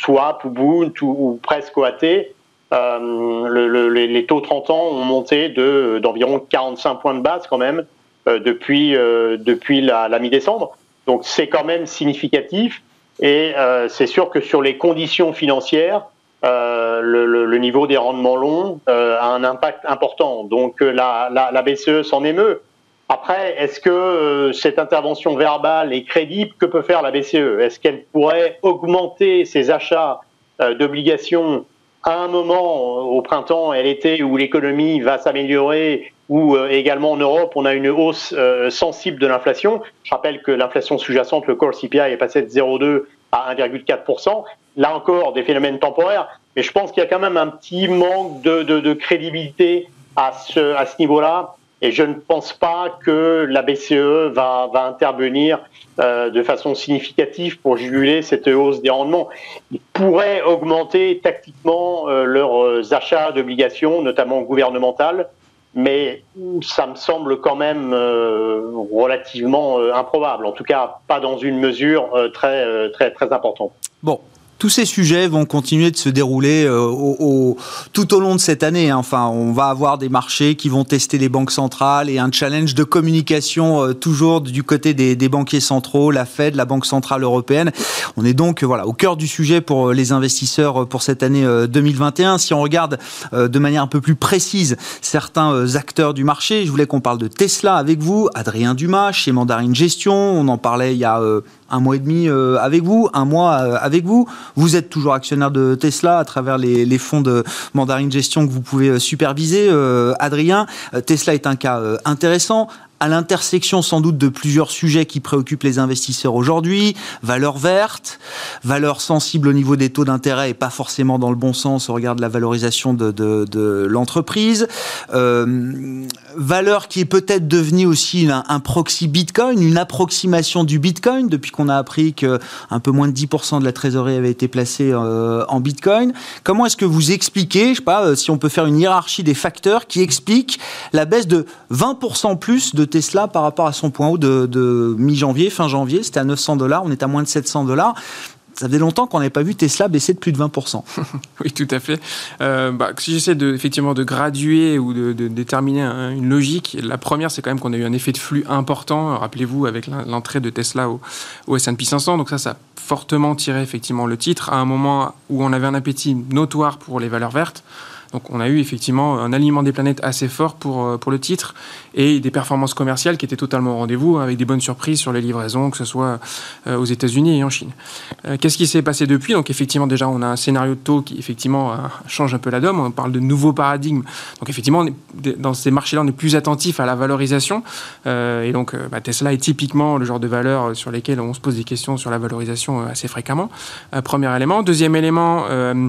Bund ou, ou presque OAT, euh, le, les taux 30 ans ont monté de d'environ 45 points de base quand même euh, depuis euh, depuis la, mi-décembre. Donc c'est quand même significatif et c'est sûr que sur les conditions financières, le, niveau des rendements longs a un impact important. Donc la, la BCE s'en émeut. Après, est-ce que cette intervention verbale est crédible? Que peut faire la BCE Est-ce qu'elle pourrait augmenter ses achats d'obligations à un moment, au printemps et à l'été, où l'économie va s'améliorer, ou euh, également en Europe, on a une hausse euh, sensible de l'inflation. Je rappelle que l'inflation sous-jacente, le core CPI, est passé de 0,2 à 1,4%. Là encore, des phénomènes temporaires, mais je pense qu'il y a quand même un petit manque de, de, de crédibilité à ce, à ce niveau-là. Et je ne pense pas que la BCE va, intervenir euh, de façon significative pour juguler cette hausse des rendements. Ils pourraient augmenter tactiquement euh, leurs euh, achats d'obligations, notamment gouvernementales, mais ça me semble quand même relativement improbable. En tout cas, pas dans une mesure très très très importante. Bon, tous ces sujets vont continuer de se dérouler euh, au, tout au long de cette année. Hein. Enfin, on va avoir des marchés qui vont tester les banques centrales et un challenge de communication euh, toujours du côté des, des, banquiers centraux, la Fed, la Banque centrale européenne. On est donc voilà au cœur du sujet pour euh, les investisseurs pour cette année 2021. Si on regarde de manière un peu plus précise certains acteurs du marché, je voulais qu'on parle de Tesla avec vous, Adrien Dumas chez Mandarin Gestion. On en parlait il y a un mois et demi euh, avec vous, un mois euh, avec vous. Vous êtes toujours actionnaire de Tesla à travers les, les fonds de Mandarin Gestion que vous pouvez euh, superviser, Adrien. Tesla est un cas intéressant à l'intersection sans doute de plusieurs sujets qui préoccupent les investisseurs aujourd'hui. Valeur verte, valeur sensible au niveau des taux d'intérêt et pas forcément dans le bon sens au regard de la valorisation de, l'entreprise. Euh, valeur qui est peut-être devenue aussi un, un, proxy Bitcoin, une approximation du Bitcoin depuis qu'on a appris que un peu moins de 10% de la trésorerie avait été placée euh, en Bitcoin. Comment est-ce que vous expliquez, je sais pas, euh, si on peut faire une hiérarchie des facteurs qui expliquent la baisse de 20% plus de Tesla par rapport à son point haut de, mi-janvier, fin janvier. C'était à 900 dollars, on est à moins de 700 dollars ça faisait longtemps qu'on n'avait pas vu Tesla baisser de plus de 20%. oui, tout à fait. Euh, bah, si j'essaie de, effectivement de graduer ou de, déterminer une logique, la première, c'est quand même qu'on a eu un effet de flux important. Rappelez-vous, avec l'entrée de Tesla au, au S&P 500. Donc ça, ça a fortement tiré effectivement le titre à un moment où on avait un appétit notoire pour les valeurs vertes. Donc on a eu effectivement un alignement des planètes assez fort pour, pour le titre et des performances commerciales qui étaient totalement au rendez-vous avec des bonnes surprises sur les livraisons, que ce soit aux États-Unis et en Chine. Qu'est-ce qui s'est passé depuis? Donc effectivement déjà on a un scénario de taux qui effectivement change un peu la donne. On parle de nouveaux paradigmes. Donc effectivement dans ces marchés-là on est plus attentif à la valorisation et donc bah, Tesla est typiquement le genre de valeur sur lesquelles on se pose des questions sur la valorisation assez fréquemment. premier élément. Deuxième élément, euh,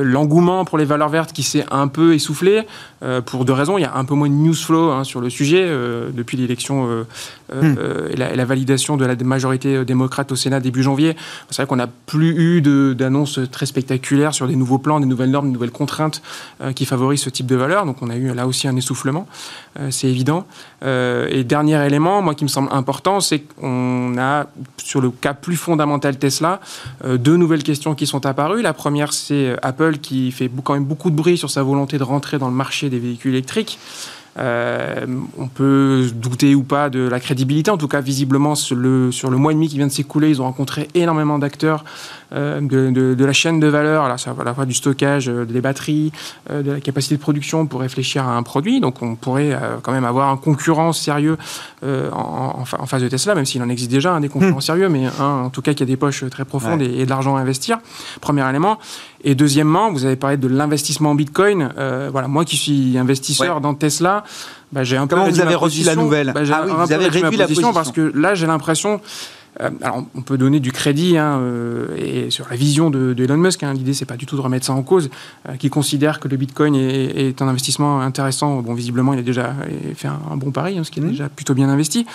l'engouement pour les valeurs vertes qui s'est un peu essoufflé. euh, pour deux raisons. Il y a un peu moins de news flow hein, sur le sujet euh, depuis l'élection hmm. et, la, validation de la majorité démocrate au Sénat début janvier. C'est vrai qu'on n'a plus eu d'annonces très spectaculaires sur des nouveaux plans, des nouvelles normes, des nouvelles contraintes qui favorisent ce type de valeurs. Donc on a eu là aussi un essoufflement, c'est évident. et dernier élément, moi qui me semble important, c'est qu'on a sur le cas plus fondamental Tesla deux nouvelles questions qui sont apparues. La première, c'est Apple qui fait quand même beaucoup de bruit sur sa volonté de rentrer dans le marché des véhicules électriques. Euh, on peut douter ou pas de la crédibilité. En tout cas, visiblement, sur le, sur le mois et demi qui vient de s'écouler, ils ont rencontré énormément d'acteurs euh, de, la chaîne de valeur, va la fois du stockage, euh, des batteries, de la capacité de production pour réfléchir à un produit. Donc, on pourrait quand même avoir un concurrent sérieux en, face de Tesla, même s'il en existe déjà un des concurrents hmm. sérieux, mais un, en tout cas qui a des poches très profondes et, de l'argent à investir. Premier élément. Et deuxièmement, vous avez parlé de l'investissement en Bitcoin. voilà, moi qui suis investisseur dans Tesla, bah, j'ai un Comment vous avez reçu la nouvelle bah, ah oui, vous avez réduit la position parce que là, j'ai l'impression. Euh, alors, on peut donner du crédit hein, euh, et sur la vision de, Elon Musk. Hein, L'idée, c'est pas du tout de remettre ça en cause. Euh, qui considère que le Bitcoin est, un investissement intéressant. Bon, visiblement, il a déjà fait un, bon pari, hein, ce qui est mmh. déjà plutôt bien investi.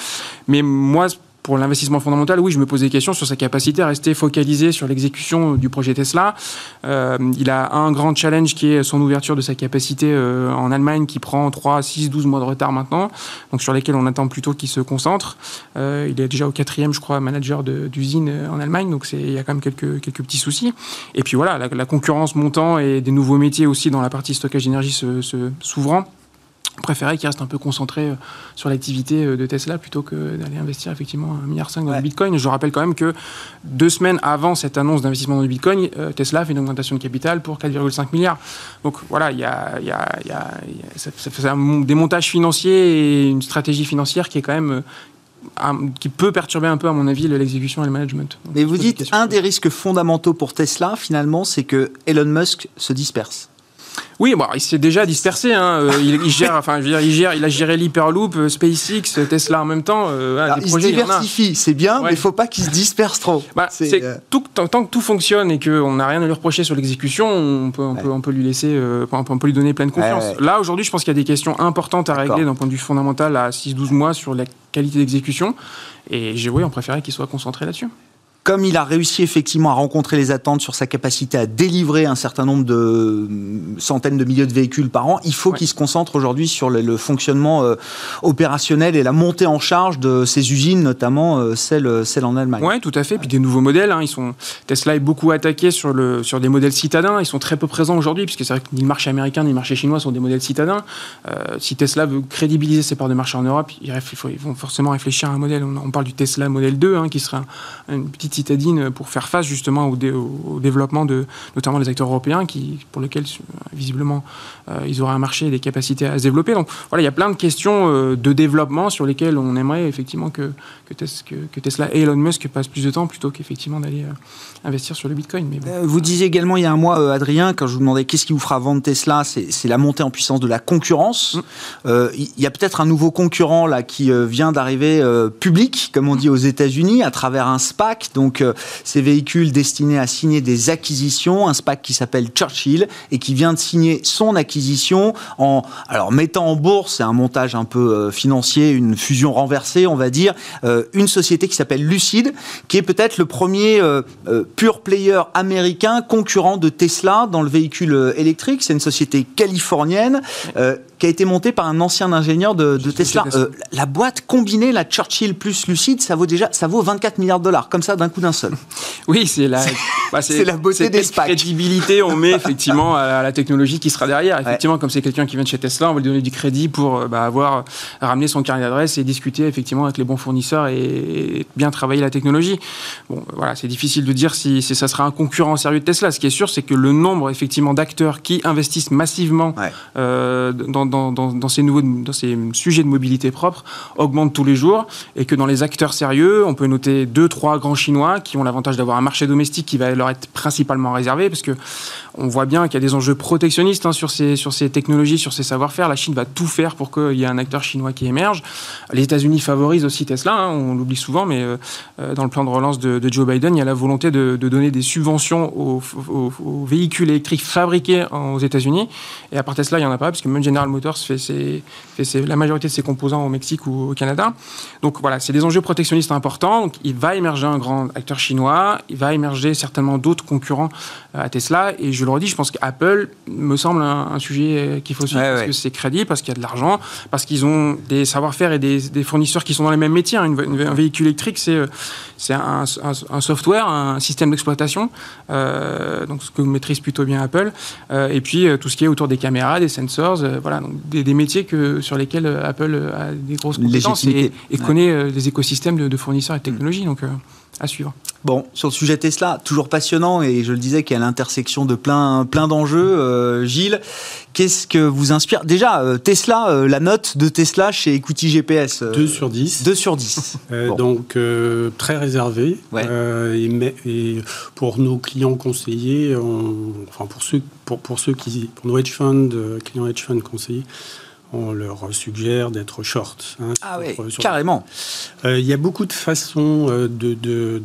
Mais moi, pour l'investissement fondamental, oui, je me pose des questions sur sa capacité à rester focalisé sur l'exécution du projet Tesla. Euh, il a un grand challenge qui est son ouverture de sa capacité euh, en Allemagne qui prend 3, 6, 12 mois de retard maintenant, donc sur lesquels on attend plutôt qu'il se concentre. Euh, il est déjà au quatrième, je crois, manager d'usine en Allemagne, donc il y a quand même quelques, quelques petits soucis. Et puis voilà, la, concurrence montant et des nouveaux métiers aussi dans la partie stockage d'énergie s'ouvrant. Se, s'ouvrant préférer qu'il reste un peu concentré euh, sur l'activité euh, de Tesla plutôt que d'aller investir effectivement 1,5 milliard dans le Bitcoin. Je rappelle quand même que deux semaines avant cette annonce d'investissement dans le Bitcoin, euh, Tesla fait une augmentation de capital pour 4,5 milliards. Donc voilà, il y a, y a, y a ça, fait un, des montages financiers et une stratégie financière qui est quand même qui peut perturber un peu, à mon avis, l'exécution et le management. Mais vous dites, un des risques fondamentaux pour Tesla, finalement, c'est que Elon Musk se disperse. Oui, bon, il s'est déjà dispersé. Hein. Euh, il, gère, enfin, je veux dire, il gère, il a géré l'Hyperloop, euh, SpaceX, Tesla en même temps. Euh, il se diversifie, c'est bien, mais il ne faut pas qu'il se disperse trop. Bah, tout, tant, que tout fonctionne et qu'on n'a rien à lui reprocher sur l'exécution, on peut, on, peut, on peut lui laisser, on peut lui donner pleine confiance. Là, aujourd'hui, je pense qu'il y a des questions importantes à régler d'un point de vue fondamental à 6-12 mois sur la qualité d'exécution. Et j'ai, oui, on préférait qu'il soit concentré là-dessus comme il a réussi effectivement à rencontrer les attentes sur sa capacité à délivrer un certain nombre de centaines de milliers de véhicules par an, il faut qu'il se concentre aujourd'hui sur le, fonctionnement euh, opérationnel et la montée en charge de ces usines, notamment euh, celle, celle en Allemagne. Oui, tout à fait. Puis des nouveaux modèles. Hein. ils sont... Tesla est beaucoup attaqué sur, le, sur des modèles citadins. Ils sont très peu présents aujourd'hui, puisque c'est vrai que ni le marché américain ni le marché chinois sont des modèles citadins. Euh, si Tesla veut crédibiliser ses parts de marché en Europe, ils, vont forcément réfléchir à un modèle. On, parle du Tesla modèle 2, hein, qui sera une petite citadine pour faire face justement au, développement de notamment des acteurs européens qui, pour lesquels visiblement euh, ils auraient un marché et des capacités à se développer. Donc voilà, il y a plein de questions euh, de développement sur lesquelles on aimerait effectivement que, que, Tesla et Elon Musk passent plus de temps plutôt qu'effectivement d'aller euh, investir sur le Bitcoin. Mais Vous disiez également il y a un mois, Adrien, quand je vous demandais qu'est-ce qui vous fera vendre Tesla, c'est la montée en puissance de la concurrence. Mm. Il y a peut-être un nouveau concurrent là qui vient d'arriver public, comme on dit aux États-Unis, à travers un SPAC. Donc euh, ces véhicules destinés à signer des acquisitions, un SPAC qui s'appelle Churchill et qui vient de signer son acquisition en alors mettant en bourse, c'est un montage un peu euh, financier, une fusion renversée, on va dire, euh, une société qui s'appelle Lucid, qui est peut-être le premier pure player américain concurrent de Tesla dans le véhicule électrique. C'est une société californienne qui a été monté par un ancien ingénieur de, Tesla. Euh, la boîte combinée, la Churchill plus Lucid, ça vaut déjà, ça vaut 24 milliards de dollars, comme ça d'un coup d'un seul. Oui, c'est la, bah, c'est la beauté des SPAC. crédibilité on met effectivement à la technologie qui sera derrière. Effectivement, comme c'est quelqu'un qui vient de chez Tesla, on va lui donner du crédit pour euh, bah, avoir ramené son carnet d'adresse et discuter effectivement avec les bons fournisseurs et, bien travailler la technologie. Bon, voilà, c'est difficile de dire si, ça sera un concurrent sérieux de Tesla. Ce qui est sûr, c'est que le nombre effectivement d'acteurs qui investissent massivement euh, dans dans, ces nouveaux, dans ces sujets de mobilité propre augmente tous les jours et que dans les acteurs sérieux, on peut noter deux, trois grands chinois qui ont l'avantage d'avoir un marché domestique qui va leur être principalement réservé parce que on voit bien qu'il y a des enjeux protectionnistes hein, sur, ces, sur ces technologies, sur ces savoir-faire. La Chine va tout faire pour qu'il y ait un acteur chinois qui émerge. Les États-Unis favorisent aussi Tesla, hein, on l'oublie souvent, mais euh, euh, dans le plan de relance de, Joe Biden, il y a la volonté de, donner des subventions aux, véhicules électriques fabriqués aux États-Unis. Et à part Tesla, il n'y en a pas, parce que même General Motors fait, fait la majorité de ses composants au Mexique ou au Canada. Donc voilà, c'est des enjeux protectionnistes importants. Donc, il va émerger un grand acteur chinois, il va émerger certainement d'autres concurrents euh, à Tesla. Et je le redis, je pense qu'Apple me semble un, sujet qu'il faut suivre parce que c'est crédible, parce qu'il y a de l'argent, parce qu'ils ont des savoir-faire et des, fournisseurs qui sont dans les mêmes métiers. un véhicule électrique, c'est c'est un, software, un système d'exploitation, euh, donc ce que maîtrise plutôt bien Apple. Euh, et puis tout ce qui est autour des caméras, des sensors, voilà, des, métiers que, sur lesquels Apple a des grosses compétences et, connaît des écosystèmes de, fournisseurs et de technologies. Donc à suivre. Bon, sur le sujet Tesla, toujours passionnant et je le disais qu'il y a l'intersection de plein, plein d'enjeux. Euh, Gilles, qu'est-ce que vous inspire? Déjà, euh, Tesla, euh, la note de Tesla chez Equity GPS 2 sur 10. 2 sur 10. Donc, très réservé. Et, pour nos clients conseillés, enfin pour ceux, pour, pour ceux qui, pour nos hedge funds, clients hedge funds conseillés, on leur suggère d'être short. Hein, ah oui, carrément. Euh, il y a beaucoup de façons euh, de, de,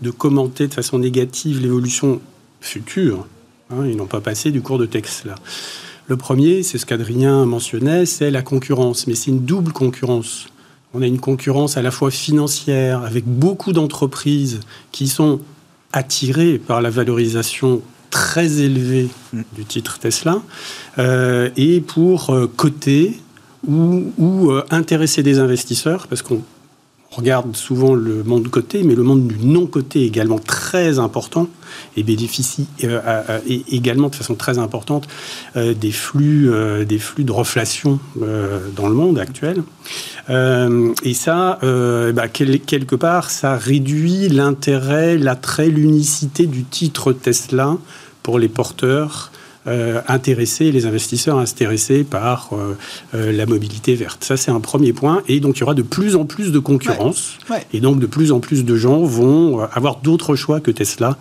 de, commenter de façon négative l'évolution future. Hein, ils n'ont pas passé du cours de texte là. Le premier, c'est ce qu'Adrien mentionnait, c'est la concurrence. Mais c'est une double concurrence. On a une concurrence à la fois financière, avec beaucoup d'entreprises qui sont attirées par la valorisation très élevé du titre Tesla, euh, et pour euh, coter ou, euh, intéresser des investisseurs, parce qu'on regarde souvent le monde coté, mais le monde du non coté également très important et bénéficie également de façon très importante des, flux, des flux de reflation dans le monde actuel. et ça, bah, quelque part, ça réduit l'intérêt, l'attrait, l'unicité du titre Tesla pour les porteurs euh, intéressés, les investisseurs intéressés par euh, euh, la mobilité verte. Ça, c'est un premier point. Et donc, il y aura de plus en plus de concurrence. Et donc, de plus en plus de gens vont avoir d'autres choix que Tesla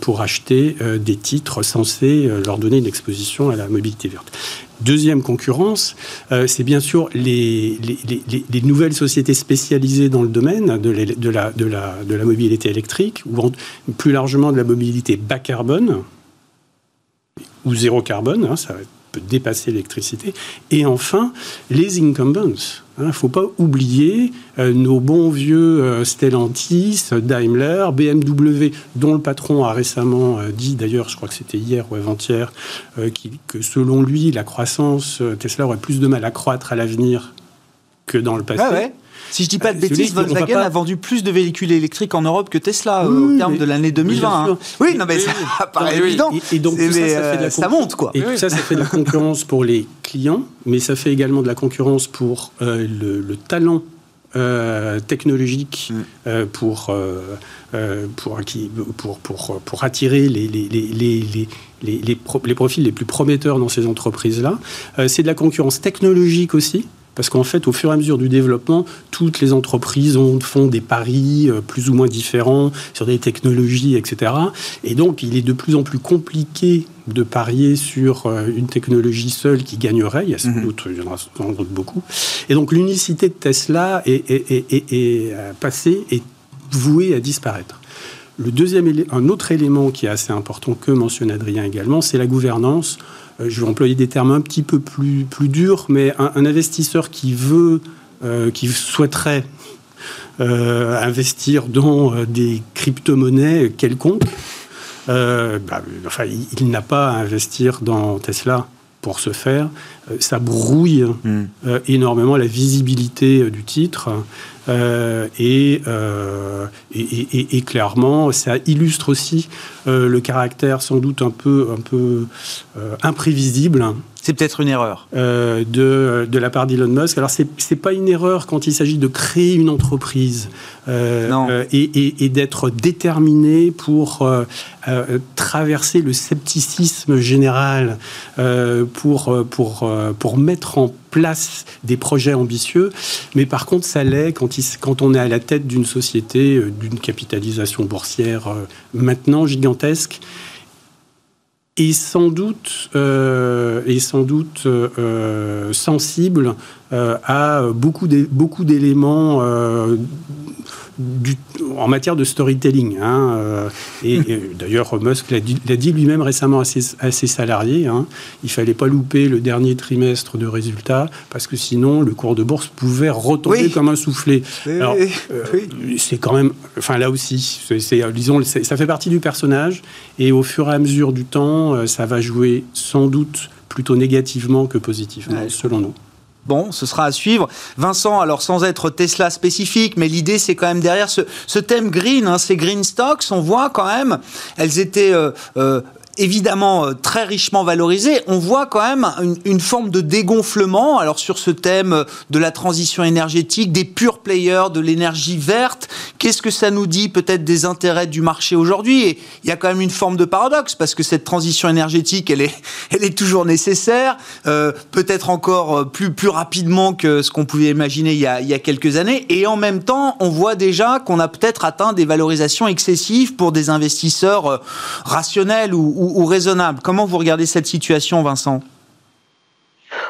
pour acheter des titres censés leur donner une exposition à la mobilité verte. Deuxième concurrence, c'est bien sûr les, les, nouvelles sociétés spécialisées dans le domaine de, de, la, de, la, de la mobilité électrique, ou plus largement de la mobilité bas carbone, ou zéro carbone, hein, ça peut dépasser l'électricité. Et enfin, les incumbents. Il hein, ne faut pas oublier euh, nos bons vieux euh, Stellantis, Daimler, BMW, dont le patron a récemment euh, dit, d'ailleurs, je crois que c'était hier ou avant-hier, que selon lui, la croissance, Tesla aurait plus de mal à croître à l'avenir que dans le passé. Ah si je dis pas de euh, bêtises, Volkswagen a vendu plus de véhicules électriques en Europe que Tesla euh, au terme de l'année 2020. Hein. Oui, non, mais ça paraît évident. Et, donc, ça, ça, fait de la ça monte, quoi. Et tout ça, ça fait de la concurrence pour les clients, mais ça fait également de la concurrence pour euh, le, talent technologique mm. pour, pour, pour, pour, pour, attirer les, les, les, les, les, profils les plus prometteurs dans ces entreprises-là. c'est de la concurrence technologique aussi. Parce qu'en fait, au fur et à mesure du développement, toutes les entreprises ont, font des paris euh, plus ou moins différents sur des technologies, etc. Et donc, il est de plus en plus compliqué de parier sur euh, une technologie seule qui gagnerait. Il y a sans mhm. doute, il y en a sans doute beaucoup. Et donc, l'unicité de Tesla est, est, est, est euh, passée, est vouée à disparaître. Le deuxième, un autre élément qui est assez important que mentionne Adrien également, c'est la gouvernance. Euh, je vais employer des termes un petit peu plus, durs, mais un, investisseur qui veut, euh, qui souhaiterait euh, investir dans des crypto-monnaies quelconques, bah, enfin, il, n'a pas à investir dans Tesla pour ce faire, ça brouille hmm. énormément la visibilité du titre. et, et, clairement, ça illustre aussi le caractère sans doute un peu, un peu imprévisible c'est peut-être une erreur. Euh, de, de, la part d'Elon Musk. Alors, ce n'est pas une erreur quand il s'agit de créer une entreprise euh, euh, et, et, d'être déterminé pour traverser le scepticisme général, pour, pour, pour mettre en place des projets ambitieux. Mais par contre, ça l'est quand, quand on est à la tête d'une société, d'une capitalisation boursière maintenant gigantesque et sans doute, euh, et sans doute euh, sensible euh, à beaucoup d'éléments en matière de storytelling. Hein, euh, et, d'ailleurs, Musk l'a dit, lui-même récemment à ses, salariés. Hein, il fallait pas louper le dernier trimestre de résultats parce que sinon le cours de bourse pouvait retomber comme un soufflet. Alors, euh, c'est quand même, enfin là aussi, disons, ça fait partie du personnage et au fur et à mesure du temps, euh, ça va jouer sans doute plutôt négativement que positivement, selon nous. Bon, ce sera à suivre. Vincent, alors sans être Tesla spécifique, mais l'idée c'est quand même derrière ce, thème green, hein, ces green stocks, on voit quand même, elles étaient euh, euh, évidemment euh, très richement valorisé, on voit quand même une, forme de dégonflement. Alors sur ce thème euh, de la transition énergétique, des purs players, de l'énergie verte, qu'est-ce que ça nous dit peut-être des intérêts du marché aujourd'hui? Et il y a quand même une forme de paradoxe parce que cette transition énergétique, elle est, elle est toujours nécessaire, euh, peut-être encore plus plus rapidement que ce qu'on pouvait imaginer il y, a, il y a quelques années. Et en même temps, on voit déjà qu'on a peut-être atteint des valorisations excessives pour des investisseurs rationnels ou, raisonnable. Comment vous regardez cette situation, Vincent?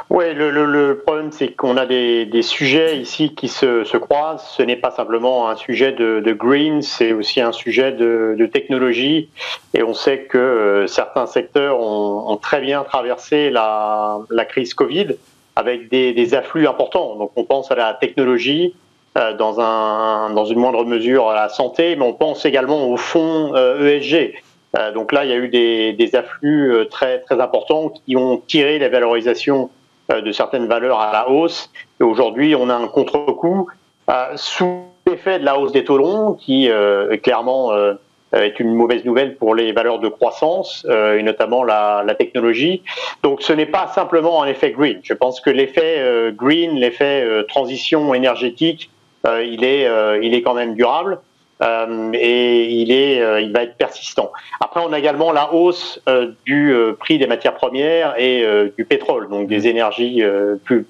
Oui, le, problème, c'est qu'on a des, sujets ici qui se, croisent. Ce n'est pas simplement un sujet de, green, c'est aussi un sujet de, technologie. Et on sait que euh, certains secteurs ont, très bien traversé la, crise Covid avec des, afflux importants. Donc on pense à la technologie, euh, dans, un, dans une moindre mesure à la santé, mais on pense également au fonds ESG. Euh, e donc là, il y a eu des, afflux euh, très, très importants qui ont tiré les valorisations euh, de certaines valeurs à la hausse. Et aujourd'hui, on a un contre-coup sous l'effet de la hausse des taux longs, qui clairement est une mauvaise nouvelle pour les valeurs de croissance, et notamment la, la, technologie. Donc ce n'est pas simplement un effet green. Je pense que l'effet green, l'effet transition énergétique, il, est, il est quand même durable. Euh, et il, est, euh, il va être persistant. Après, on a également la hausse euh, du prix des matières premières et du pétrole, donc des énergies plus,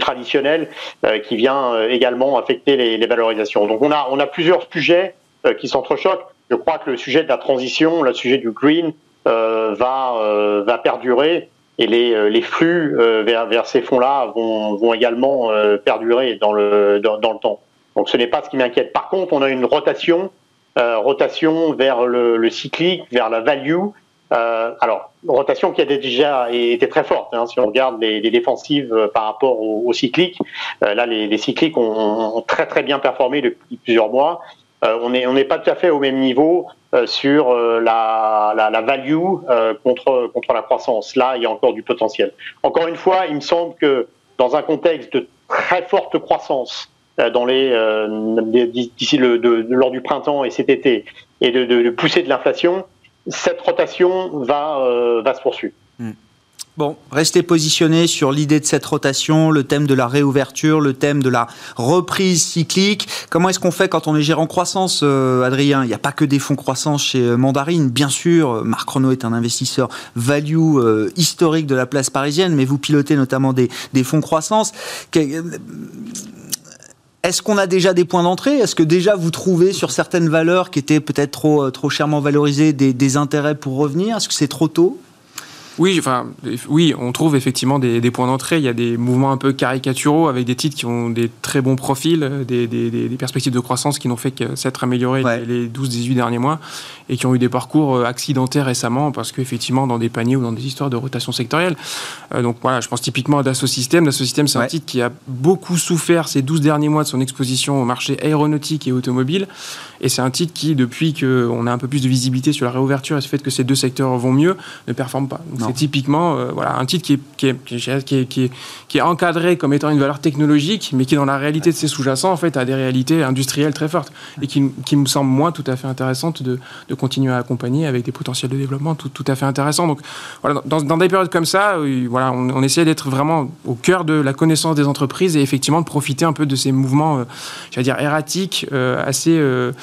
traditionnelles, qui vient également affecter les, valorisations. Donc on a, on a plusieurs sujets qui s'entrechoquent. Je crois que le sujet de la transition, le sujet du green, va, va perdurer et les, les flux vers, ces fonds-là vont, également perdurer dans le, dans le temps. Donc ce n'est pas ce qui m'inquiète. Par contre, on a une rotation, euh, rotation vers le, cyclique, vers la value. Euh, alors, rotation qui a déjà été très forte. Hein, si on regarde les, défensives euh, par rapport au, cyclique, là, les, cycliques ont, très très bien performé depuis plusieurs mois. on n'est pas tout à fait au même niveau sur la, la, la, value contre, contre la croissance. Là, il y a encore du potentiel. Encore une fois, il me semble que dans un contexte de très forte croissance, dans les euh, d'ici le de, lors du printemps et cet été et de, de pousser de l'inflation, cette rotation va euh, va se poursuivre. Hmm. Bon, restez positionnés sur l'idée de cette rotation, le thème de la réouverture, le thème de la reprise cyclique. Comment est-ce qu'on fait quand on est gérant croissance, Adrien? Il n'y a pas que des fonds croissance chez Mandarine, bien sûr. Marc Renault est un investisseur value historique de la place parisienne, mais vous pilotez notamment des, des fonds croissance. Est-ce qu'on a déjà des points d'entrée? Est-ce que déjà vous trouvez sur certaines valeurs qui étaient peut-être trop, euh, trop chèrement valorisées des intérêts pour revenir? Est-ce que c'est trop tôt? Oui, enfin, oui, on trouve effectivement des, points d'entrée. Il y a des mouvements un peu caricaturaux avec des titres qui ont des très bons profils, des, perspectives de croissance qui n'ont fait que s'être améliorées les 12-18 derniers mois et qui ont eu des parcours euh, accidentaires récemment parce qu'effectivement, dans des paniers ou dans des histoires de rotation sectorielle. Euh, donc voilà, je pense typiquement à Dassault Systèmes. Dassault Systèmes, c'est un titre qui a beaucoup souffert ces 12 derniers mois de son exposition au marché aéronautique et automobile Et c'est un titre qui, depuis qu'on a un peu plus de visibilité sur la réouverture et ce fait que ces deux secteurs vont mieux, ne performe pas. C'est typiquement euh, voilà, un titre qui est, qui, est, qui, est, qui, est, encadré comme étant une valeur technologique, mais qui, dans la réalité de ses sous-jacents, en fait, a des réalités industrielles très fortes et qui, me semble, moi, tout à fait intéressante de, de, continuer à accompagner avec des potentiels de développement tout, tout à fait intéressants. Donc, voilà, dans, dans, des périodes comme ça, voilà, on, on essaie d'être vraiment au cœur de la connaissance des entreprises et effectivement de profiter un peu de ces mouvements, euh, j'allais dire, erratiques, euh, assez euh,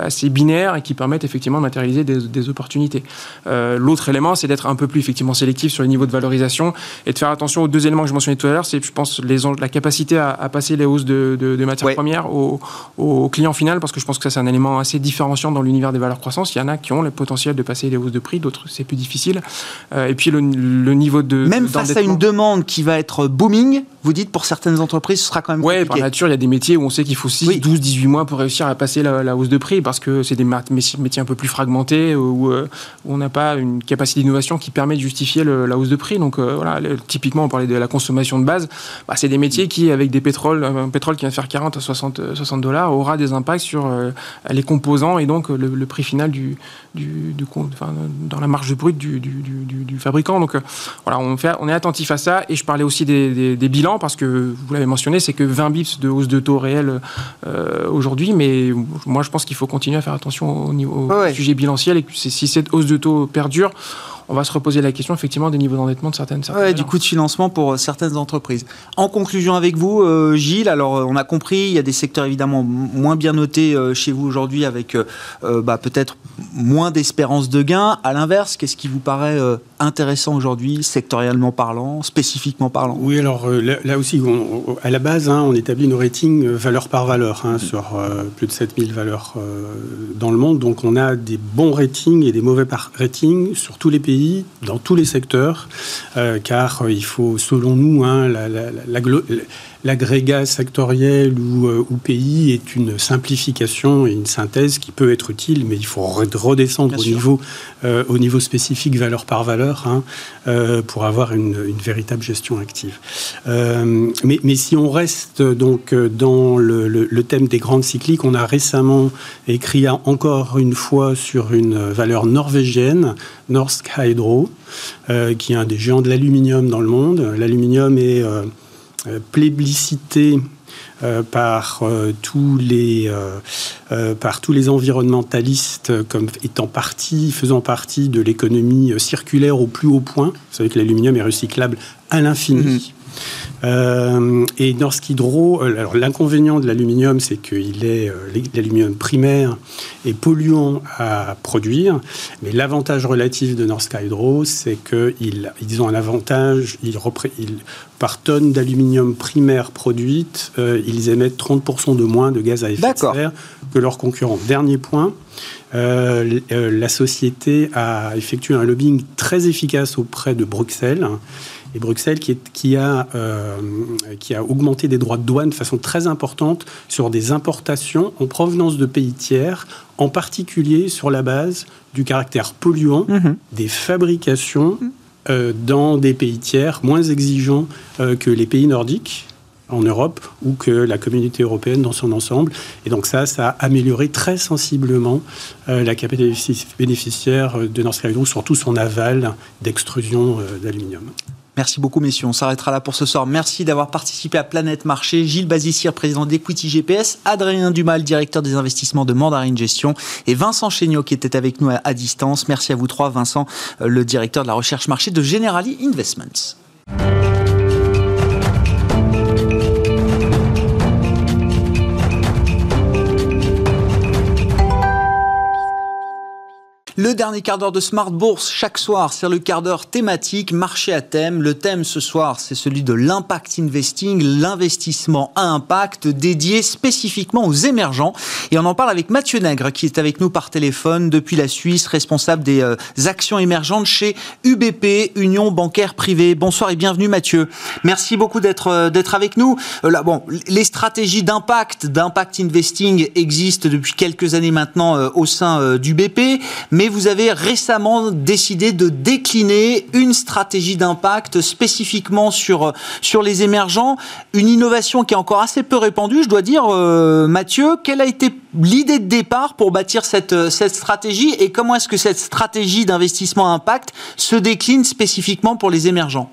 assez binaires et qui permettent effectivement de matérialiser des, opportunités. Euh, l'autre élément, c'est d'être un peu plus effectivement sélectif sur les niveaux de valorisation et de faire attention aux deux éléments que je mentionnais tout à l'heure. C'est, je pense, les, la capacité à, passer les hausses de, matières premières au, au, client final, parce que je pense que ça, c'est un élément assez différenciant dans l'univers des valeurs croissances. Il y en a qui ont le potentiel de passer les hausses de prix, d'autres, c'est plus difficile. Euh, et puis, le, niveau de. Même face à une demande qui va être booming, vous dites pour certaines entreprises, ce sera quand même. Oui, par nature, il y a des métiers où on sait qu'il faut 6, 12, 18 mois pour réussir à passer la, la hausse de prix parce que c'est des métiers un peu plus fragmentés où, euh, où on n'a pas une capacité d'innovation qui permet de justifier la hausse de prix. Donc euh, voilà, typiquement, on parlait de la consommation de base. Bah, c'est des métiers qui, avec des pétroles, un pétrole qui va faire 40 à 60, 60 dollars, aura des impacts sur euh, les composants et donc le, prix final du, du, enfin, dans la marge brute du, du, du fabricant. Donc voilà, on, fait, on est attentif à ça. Et je parlais aussi des, bilans parce que vous l'avez mentionné, c'est que 20 bips de hausse de taux réel aujourd'hui, mais moi je pense qu'il faut continuer à faire attention au, niveau, sujet bilanciel et que si cette hausse de taux perdure, on va se reposer la question effectivement des niveaux d'endettement de certaines, certaines du coût de financement pour euh, certaines entreprises. En conclusion avec vous, euh, Gilles, alors euh, on a compris, il y a des secteurs évidemment moins bien notés chez vous aujourd'hui avec bah, peut-être moins d'espérance de gain. À l'inverse, qu'est-ce qui vous paraît intéressant aujourd'hui, sectoriellement parlant, spécifiquement parlant? Oui, alors là, aussi, à la base, hein, on établit nos ratings valeur par valeur hein, sur plus de 7000 valeurs dans le monde. Donc on a des bons ratings et des mauvais ratings sur tous les pays dans tous les secteurs, euh, car euh, il faut, selon nous, hein, la, l'agrégat sectoriel ou, euh, ou, pays est une simplification et une synthèse qui peut être utile, mais il faut redescendre au niveau, euh, au niveau spécifique, valeur par valeur, hein, euh, pour avoir une, une, véritable gestion active. Mais, mais, si on reste donc dans le, le, le, thème des grandes cycliques, on a récemment écrit encore une fois sur une valeur norvégienne, Norsk Hydro, qui est un des géants de l'aluminium dans le monde. L'aluminium est plébiscité euh, par euh, tous les par tous les environnementalistes comme étant partie faisant partie de l'économie circulaire au plus haut point. Vous savez que l'aluminium est recyclable à l'infini. Euh, et Norsk Hydro, euh, alors l'inconvénient de l'aluminium, c'est qu'il est, euh, l'aluminium primaire est polluant à produire, mais l'avantage relatif de Norsk Hydro, c'est qu'ils ils ont un avantage, ils, ils par tonne d'aluminium primaire produite, ils émettent 30% de moins de gaz à effet de serre que leurs concurrents. Dernier point, la société a effectué un lobbying très efficace auprès de Bruxelles et Bruxelles qui, est, qui, a, euh, qui a augmenté des droits de douane de façon très importante sur des importations en provenance de pays tiers, en particulier sur la base du caractère polluant mhm. des fabrications euh, dans des pays tiers moins exigeants euh, que les pays nordiques en Europe ou que la communauté européenne dans son ensemble. Et donc ça, ça a amélioré très sensiblement la capacité bénéficiaire de Nord Stream, surtout son aval d'extrusion d'aluminium. Merci beaucoup, messieurs. On s'arrêtera là pour ce soir. Merci d'avoir participé à Planète Marché. Gilles Bazissir, président d'Equity GPS, Adrien Dumal, directeur des investissements de Mandarine Gestion, et Vincent Chéniaud, qui était avec nous à, distance. Merci à vous trois. Vincent, euh, le directeur de la recherche marché de Generali Investments. Le dernier quart d'heure de Smart Bourse, chaque soir, c'est le quart d'heure thématique, marché à thème. Le thème ce soir, c'est celui de l'impact investing, l'investissement à impact dédié spécifiquement aux émergents. Et on en parle avec Mathieu Nègre, qui est avec nous par téléphone depuis la Suisse, responsable des euh, actions émergentes chez UBP, Union Bancaire Privée. Bonsoir et bienvenue Mathieu. Merci beaucoup d'être euh, avec nous. Euh, les stratégies d'impact, d'impact investing existent depuis quelques années maintenant au sein d'UBP, mais vous avez récemment décidé de décliner une stratégie d'impact spécifiquement sur, sur les émergents, une innovation qui est encore assez peu répandue, je dois dire. Mathieu, quelle a été l'idée de départ pour bâtir cette, cette stratégie et comment est-ce que cette stratégie d'investissement impact se décline spécifiquement pour les émergents?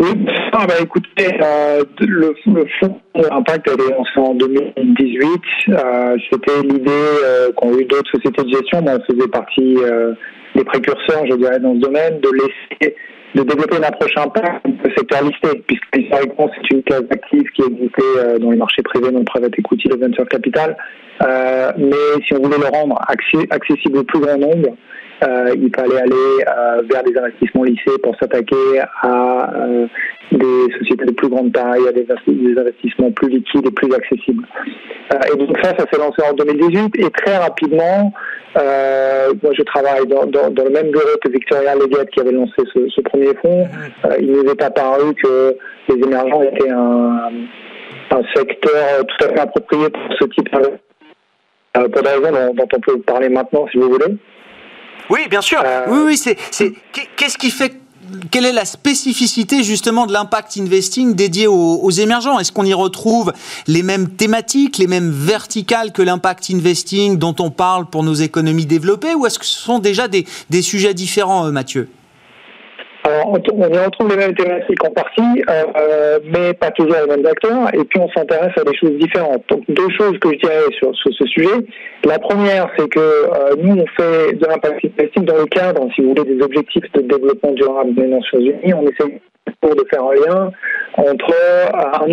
Oui, ah bah écoutez, euh, le, le fonds Impact a été lancé en 2018. Euh, C'était l'idée euh, qu'ont eu d'autres sociétés de gestion, mais on faisait partie euh, des précurseurs, je dirais, dans ce domaine, de laisser de développer une approche impact le secteur listé, puisque historiquement c'est une classe d'actifs qui existait euh, dans les marchés privés, le private equity, le venture capital. Euh, mais si on voulait le rendre accessible au plus grand nombre, il fallait aller euh, vers des investissements lissés pour s'attaquer à euh, des sociétés de plus grande taille, à des, investissements plus liquides et plus accessibles. et donc ça, ça s'est lancé en 2018 et très rapidement, moi je travaille dans, dans, dans, le même bureau que Victoria Leggett qui avait lancé ce, ce premier fonds. il nous est apparu que les émergents étaient un, un secteur tout à fait approprié pour ce type d'investissement. pour des raisons dont, dont on peut parler maintenant si vous voulez. Oui, bien sûr. Euh, oui, oui, c'est, qu'est-ce qui fait quelle est la spécificité justement de l'impact investing dédié aux, émergents? Est-ce qu'on y retrouve les mêmes thématiques, les mêmes verticales que l'impact investing dont on parle pour nos économies développées ou est-ce que ce sont déjà des, des sujets différents, euh, Mathieu? Alors, on y retrouve les mêmes thématiques en partie, euh, mais pas toujours les mêmes acteurs, et puis on s'intéresse à des choses différentes. Donc, deux choses que je dirais sur, sur ce sujet. La première, c'est que euh, nous, on fait de l'impact investing dans le cadre, si vous voulez, des objectifs de développement durable des Nations Unies. On essaie de faire un lien entre un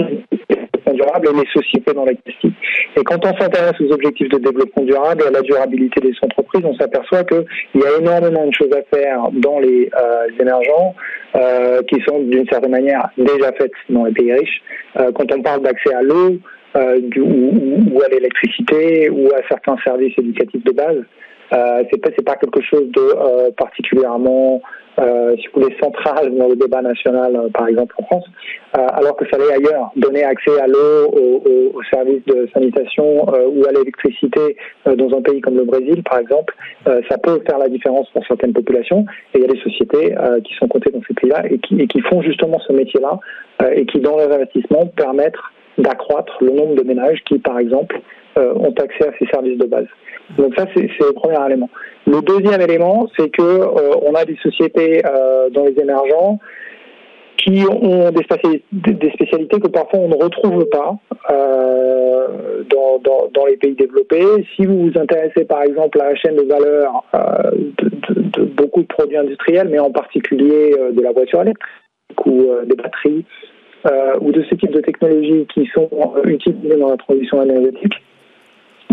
développement durable et les sociétés dans l'activité. Et quand on s'intéresse aux objectifs de développement durable et à la durabilité des entreprises, on s'aperçoit qu'il y a énormément de choses à faire dans les euh, émergents euh, qui sont d'une certaine manière déjà faites dans les pays riches. Euh, quand on parle d'accès à l'eau, ou, à l'électricité ou à certains services éducatifs de base. Euh, c'est pas pas quelque chose de particulièrement euh, si vous voulez central dans le débat national euh, par exemple en France euh, alors que ça l'est ailleurs donner accès à l'eau aux, aux, services de sanitation ou à l'électricité dans un pays comme le Brésil par exemple ça peut faire la différence pour certaines populations et il y a des sociétés qui sont cotées dans ces pays-là et qui, et qui font justement ce métier-là et qui dans leurs investissements permettent d'accroître le nombre de ménages qui, par exemple, euh, ont accès à ces services de base. Donc ça, c'est le premier élément. Le deuxième élément, c'est que euh, on a des sociétés euh, dans les émergents qui ont des spécialités, que parfois on ne retrouve pas euh, dans, les pays développés. Si vous vous intéressez par exemple à la chaîne de valeur de, de, beaucoup de produits industriels, mais en particulier de la voiture électrique ou des batteries, ou de ce type de technologies qui sont utilisées dans la transition énergétique,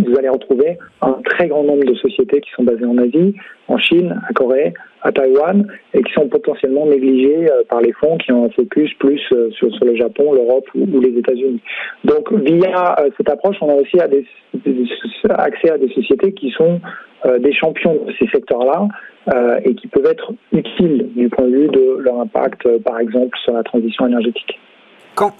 vous allez retrouver un très grand nombre de sociétés qui sont basées en Asie, en Chine, à Corée, à Taïwan, et qui sont potentiellement négligées euh, par les fonds qui ont un focus plus sur, sur le Japon, l'Europe ou, les États-Unis. Donc, via cette approche, on a aussi accès à des sociétés qui sont des champions de ces secteurs-là euh, et qui peuvent être utiles du point de vue de leur impact, par exemple, sur la transition énergétique.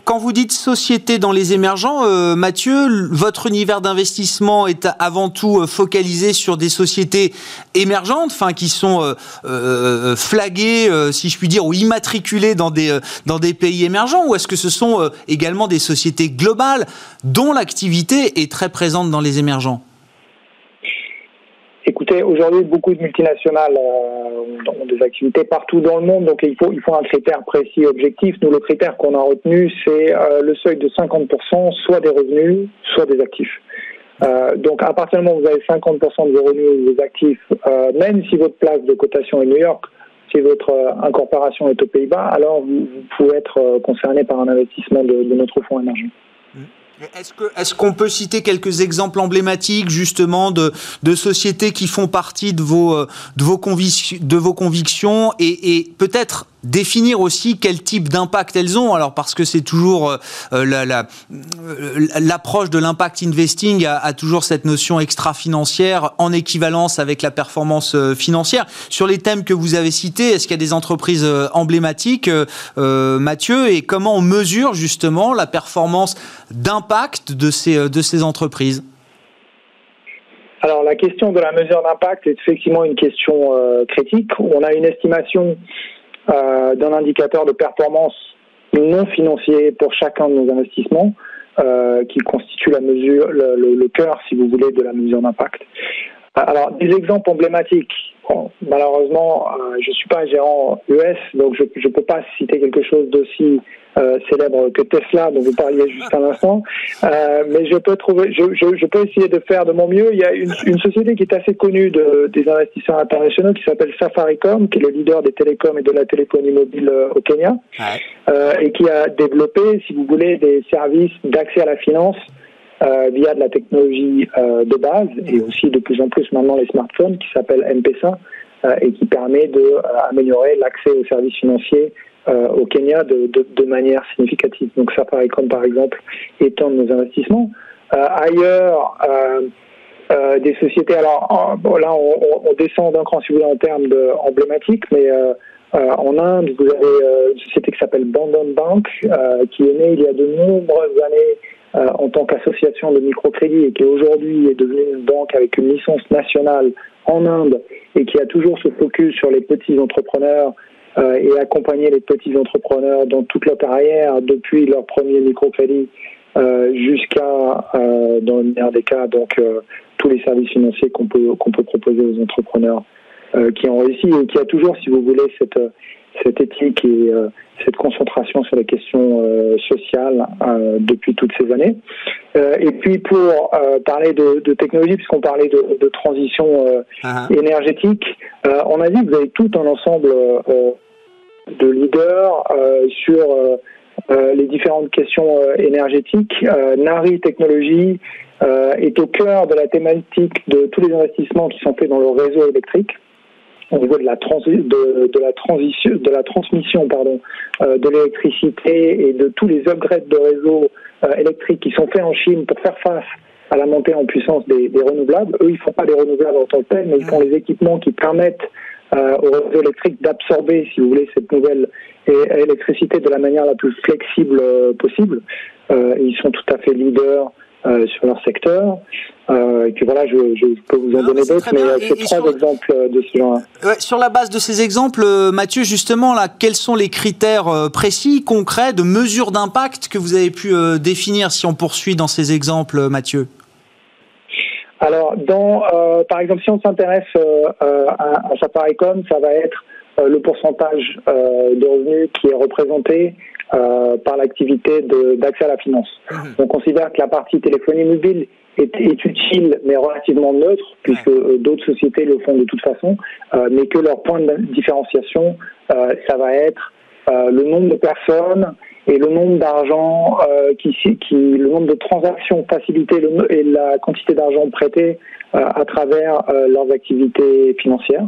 Quand, vous dites société dans les émergents, euh, Mathieu, votre univers d'investissement est avant tout euh, focalisé sur des sociétés émergentes, enfin qui sont euh, flaguées, si je puis dire, ou immatriculées dans des dans des pays émergents, ou est-ce que ce sont également des sociétés globales dont l'activité est très présente dans les émergents? Écoutez, aujourd'hui, beaucoup de multinationales euh, ont des activités partout dans le monde, donc il faut, il faut un critère précis, objectif. Nous, le critère qu'on a retenu, c'est euh, le seuil de 50%, soit des revenus, soit des actifs. Euh, donc, à partir du moment où vous avez 50% de vos revenus ou de vos actifs, même si votre place de cotation est New York, si votre incorporation est aux Pays-Bas, alors vous, vous, pouvez être concerné par un investissement de, notre fonds émergent. Est-ce qu'on peut citer quelques exemples emblématiques justement de, de sociétés qui font partie de vos vos convictions et peut-être définir aussi quel type d'impact elles ont. Alors parce que c'est toujours euh, la, euh, l'approche de l'impact investing a, toujours cette notion extra-financière en équivalence avec la performance euh, financière. Sur les thèmes que vous avez cités, est-ce qu'il y a des entreprises euh, emblématiques, euh, Mathieu, et comment on mesure justement la performance d'impact de ces entreprises? Alors la question de la mesure d'impact est effectivement une question critique. On a une estimation d'un indicateur de performance non financier pour chacun de nos investissements. qui constitue la mesure, le, le, cœur, si vous voulez, de la mesure d'impact. Alors, des exemples emblématiques. Malheureusement, euh, je ne suis pas un gérant US, donc je ne peux pas citer quelque chose d'aussi euh, célèbre que Tesla, dont vous parliez juste un instant. Euh, mais je peux trouver, je, je, je, peux essayer de faire de mon mieux. Il y a une, une société qui est assez connue de, des investisseurs internationaux qui s'appelle Safaricom, qui est le leader des télécoms et de la téléphonie mobile au Kenya, ouais. et qui a développé, si vous voulez, des services d'accès à la finance euh, via de la technologie euh, de base et aussi de plus en plus maintenant les smartphones qui s'appellent M-Pesa euh, et qui permet de améliorer l'accès aux services financiers au Kenya de, de, de, manière significative. Donc ça paraît comme par exemple étant nos investissements. ailleurs, des sociétés. Alors bon, là, on, on descend d'un cran si vous voulez en termes de emblématiques, mais en Inde, vous avez une société qui s'appelle Bandhan Bank, qui est née il y a de nombreuses années euh, en tant qu'association de microcrédit et qui aujourd'hui est devenue une banque avec une licence nationale en Inde et qui a toujours ce focus sur les petits entrepreneurs euh, et accompagner les petits entrepreneurs dans toute leur carrière depuis leur premier microcrédit euh, jusqu'à, dans le meilleur des cas, donc tous les services financiers qu'on peut qu'on peut proposer aux entrepreneurs qui ont réussi et qui a toujours, si vous voulez, cette cette éthique et euh, cette concentration sur les questions euh, sociales euh, depuis toutes ces années. et puis pour parler de, de technologie, puisqu'on parlait de, de transition uh-huh. énergétique, on a dit que vous avez tout un ensemble de leaders sur les différentes questions énergétiques. Nari Technologies est au cœur de la thématique de tous les investissements qui sont faits dans le réseau électrique au niveau de la, de, de, la transition, de la transmission pardon, euh, de l'électricité et de tous les upgrades de réseaux euh, électriques qui sont faits en Chine pour faire face à la montée en puissance des, des renouvelables. Eux, ils font pas les renouvelables en tant que tels, mais ils font les équipements qui permettent euh, au réseau électrique d'absorber, si vous voulez, cette nouvelle électricité de la manière la plus flexible euh, possible. Euh, ils sont tout à fait leaders euh, sur leur secteur. Euh, et puis voilà, je, je, peux vous en donner d'autres, mais c'est trois exemples de ce genre. Ouais, sur la base de ces exemples, Mathieu, justement, là, quels sont les critères précis, concrets, de mesure d'impact que vous avez pu définir si on poursuit dans ces exemples, Mathieu? Alors, dans, euh, par exemple, si on s'intéresse euh, à, à Safaricom, ça va être euh, le pourcentage de revenus qui est représenté euh, par l'activité d'accès à la finance. Mmh. On considère que la partie téléphonie mobile est, est utile mais relativement neutre, puisque euh, d'autres sociétés le font de toute façon, euh, mais que leur point de différenciation, euh, ça va être euh, le nombre de personnes et le nombre d'argent qui, qui, le nombre de transactions facilitées le, et la quantité d'argent prêté à travers leurs activités financières.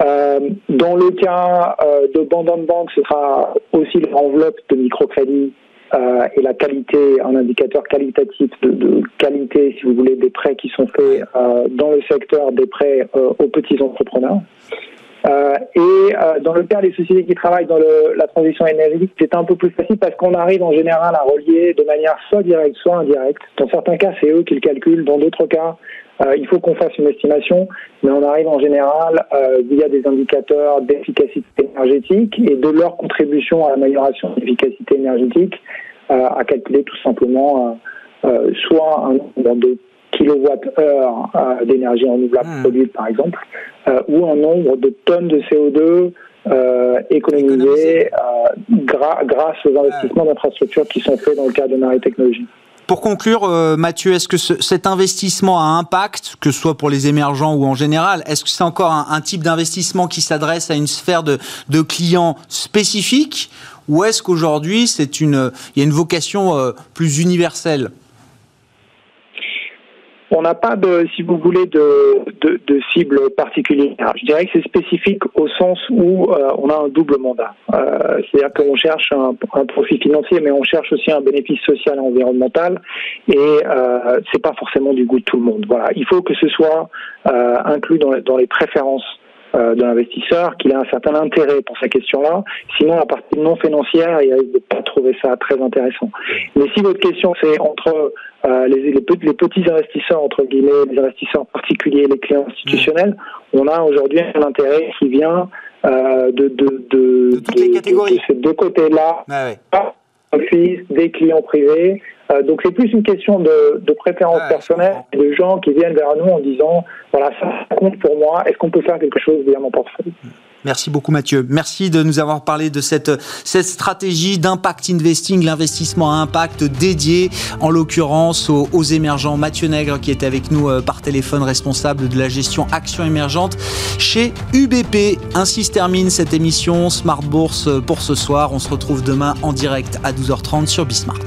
Euh, dans le cas euh, de Bandon Bank, ce sera aussi l'enveloppe de microcrédit euh, et la qualité, un indicateur qualitatif de, de, qualité, si vous voulez, des prêts qui sont faits euh, dans le secteur des prêts euh, aux petits entrepreneurs. Euh, et dans le cas des sociétés qui travaillent dans le, la transition énergétique, c'est un peu plus facile parce qu'on arrive en général à relier de manière soit directe, soit indirecte. Dans certains cas, c'est eux qui le calculent. Dans d'autres cas, euh, il faut qu'on fasse une estimation, mais on arrive en général euh, via des indicateurs d'efficacité énergétique et de leur contribution à l'amélioration de l'efficacité énergétique euh, à calculer tout simplement soit un nombre de kilowattheures d'énergie renouvelable mmh. produite par exemple, ou un nombre de tonnes de CO2 euh, gra grâce aux investissements d'infrastructures qui sont faits dans le cadre de Nari Technologies. Pour conclure, euh, Mathieu, est-ce que ce, cet investissement a un impact, que ce soit pour les émergents ou en général Est-ce que c'est encore un, type d'investissement qui s'adresse à une sphère de, clients spécifiques ou est-ce qu'aujourd'hui, il y a une vocation euh, plus universelle? On n'a pas de, si vous voulez, de, de, de, cible particulière. Je dirais que c'est spécifique au sens où euh, on a un double mandat. Euh, C'est-à-dire qu'on cherche un, un, profit financier, mais on cherche aussi un bénéfice social et environnemental, et euh, c'est pas forcément du goût de tout le monde. Voilà, il faut que ce soit euh, inclus dans, dans les préférences euh, de l'investisseur qu'il a un certain intérêt pour sa question-là. Sinon, la partie non financière, il risque de pas trouver ça très intéressant. Mais si votre question c'est entre euh, les, les, petits investisseurs entre guillemets, les investisseurs particuliers, les clients institutionnels, on a aujourd'hui un intérêt qui vient euh, de, de, de, de, toutes les catégories. ces deux côtés-là, ah des clients privés. Euh, donc c'est plus une question de, de préférence ah, personnelle, de gens qui viennent vers nous en disant voilà ça compte pour moi, est-ce qu'on peut faire quelque chose via mon portefeuille? Merci beaucoup Mathieu. Merci de nous avoir parlé de cette, stratégie d'impact investing, l'investissement à impact dédié en l'occurrence aux, émergents. Mathieu Nègre qui est avec nous euh, par téléphone responsable de la gestion action émergente chez UBP. Ainsi se termine cette émission Smart Bourse pour ce soir. On se retrouve demain en direct à 12h30 sur Bismart.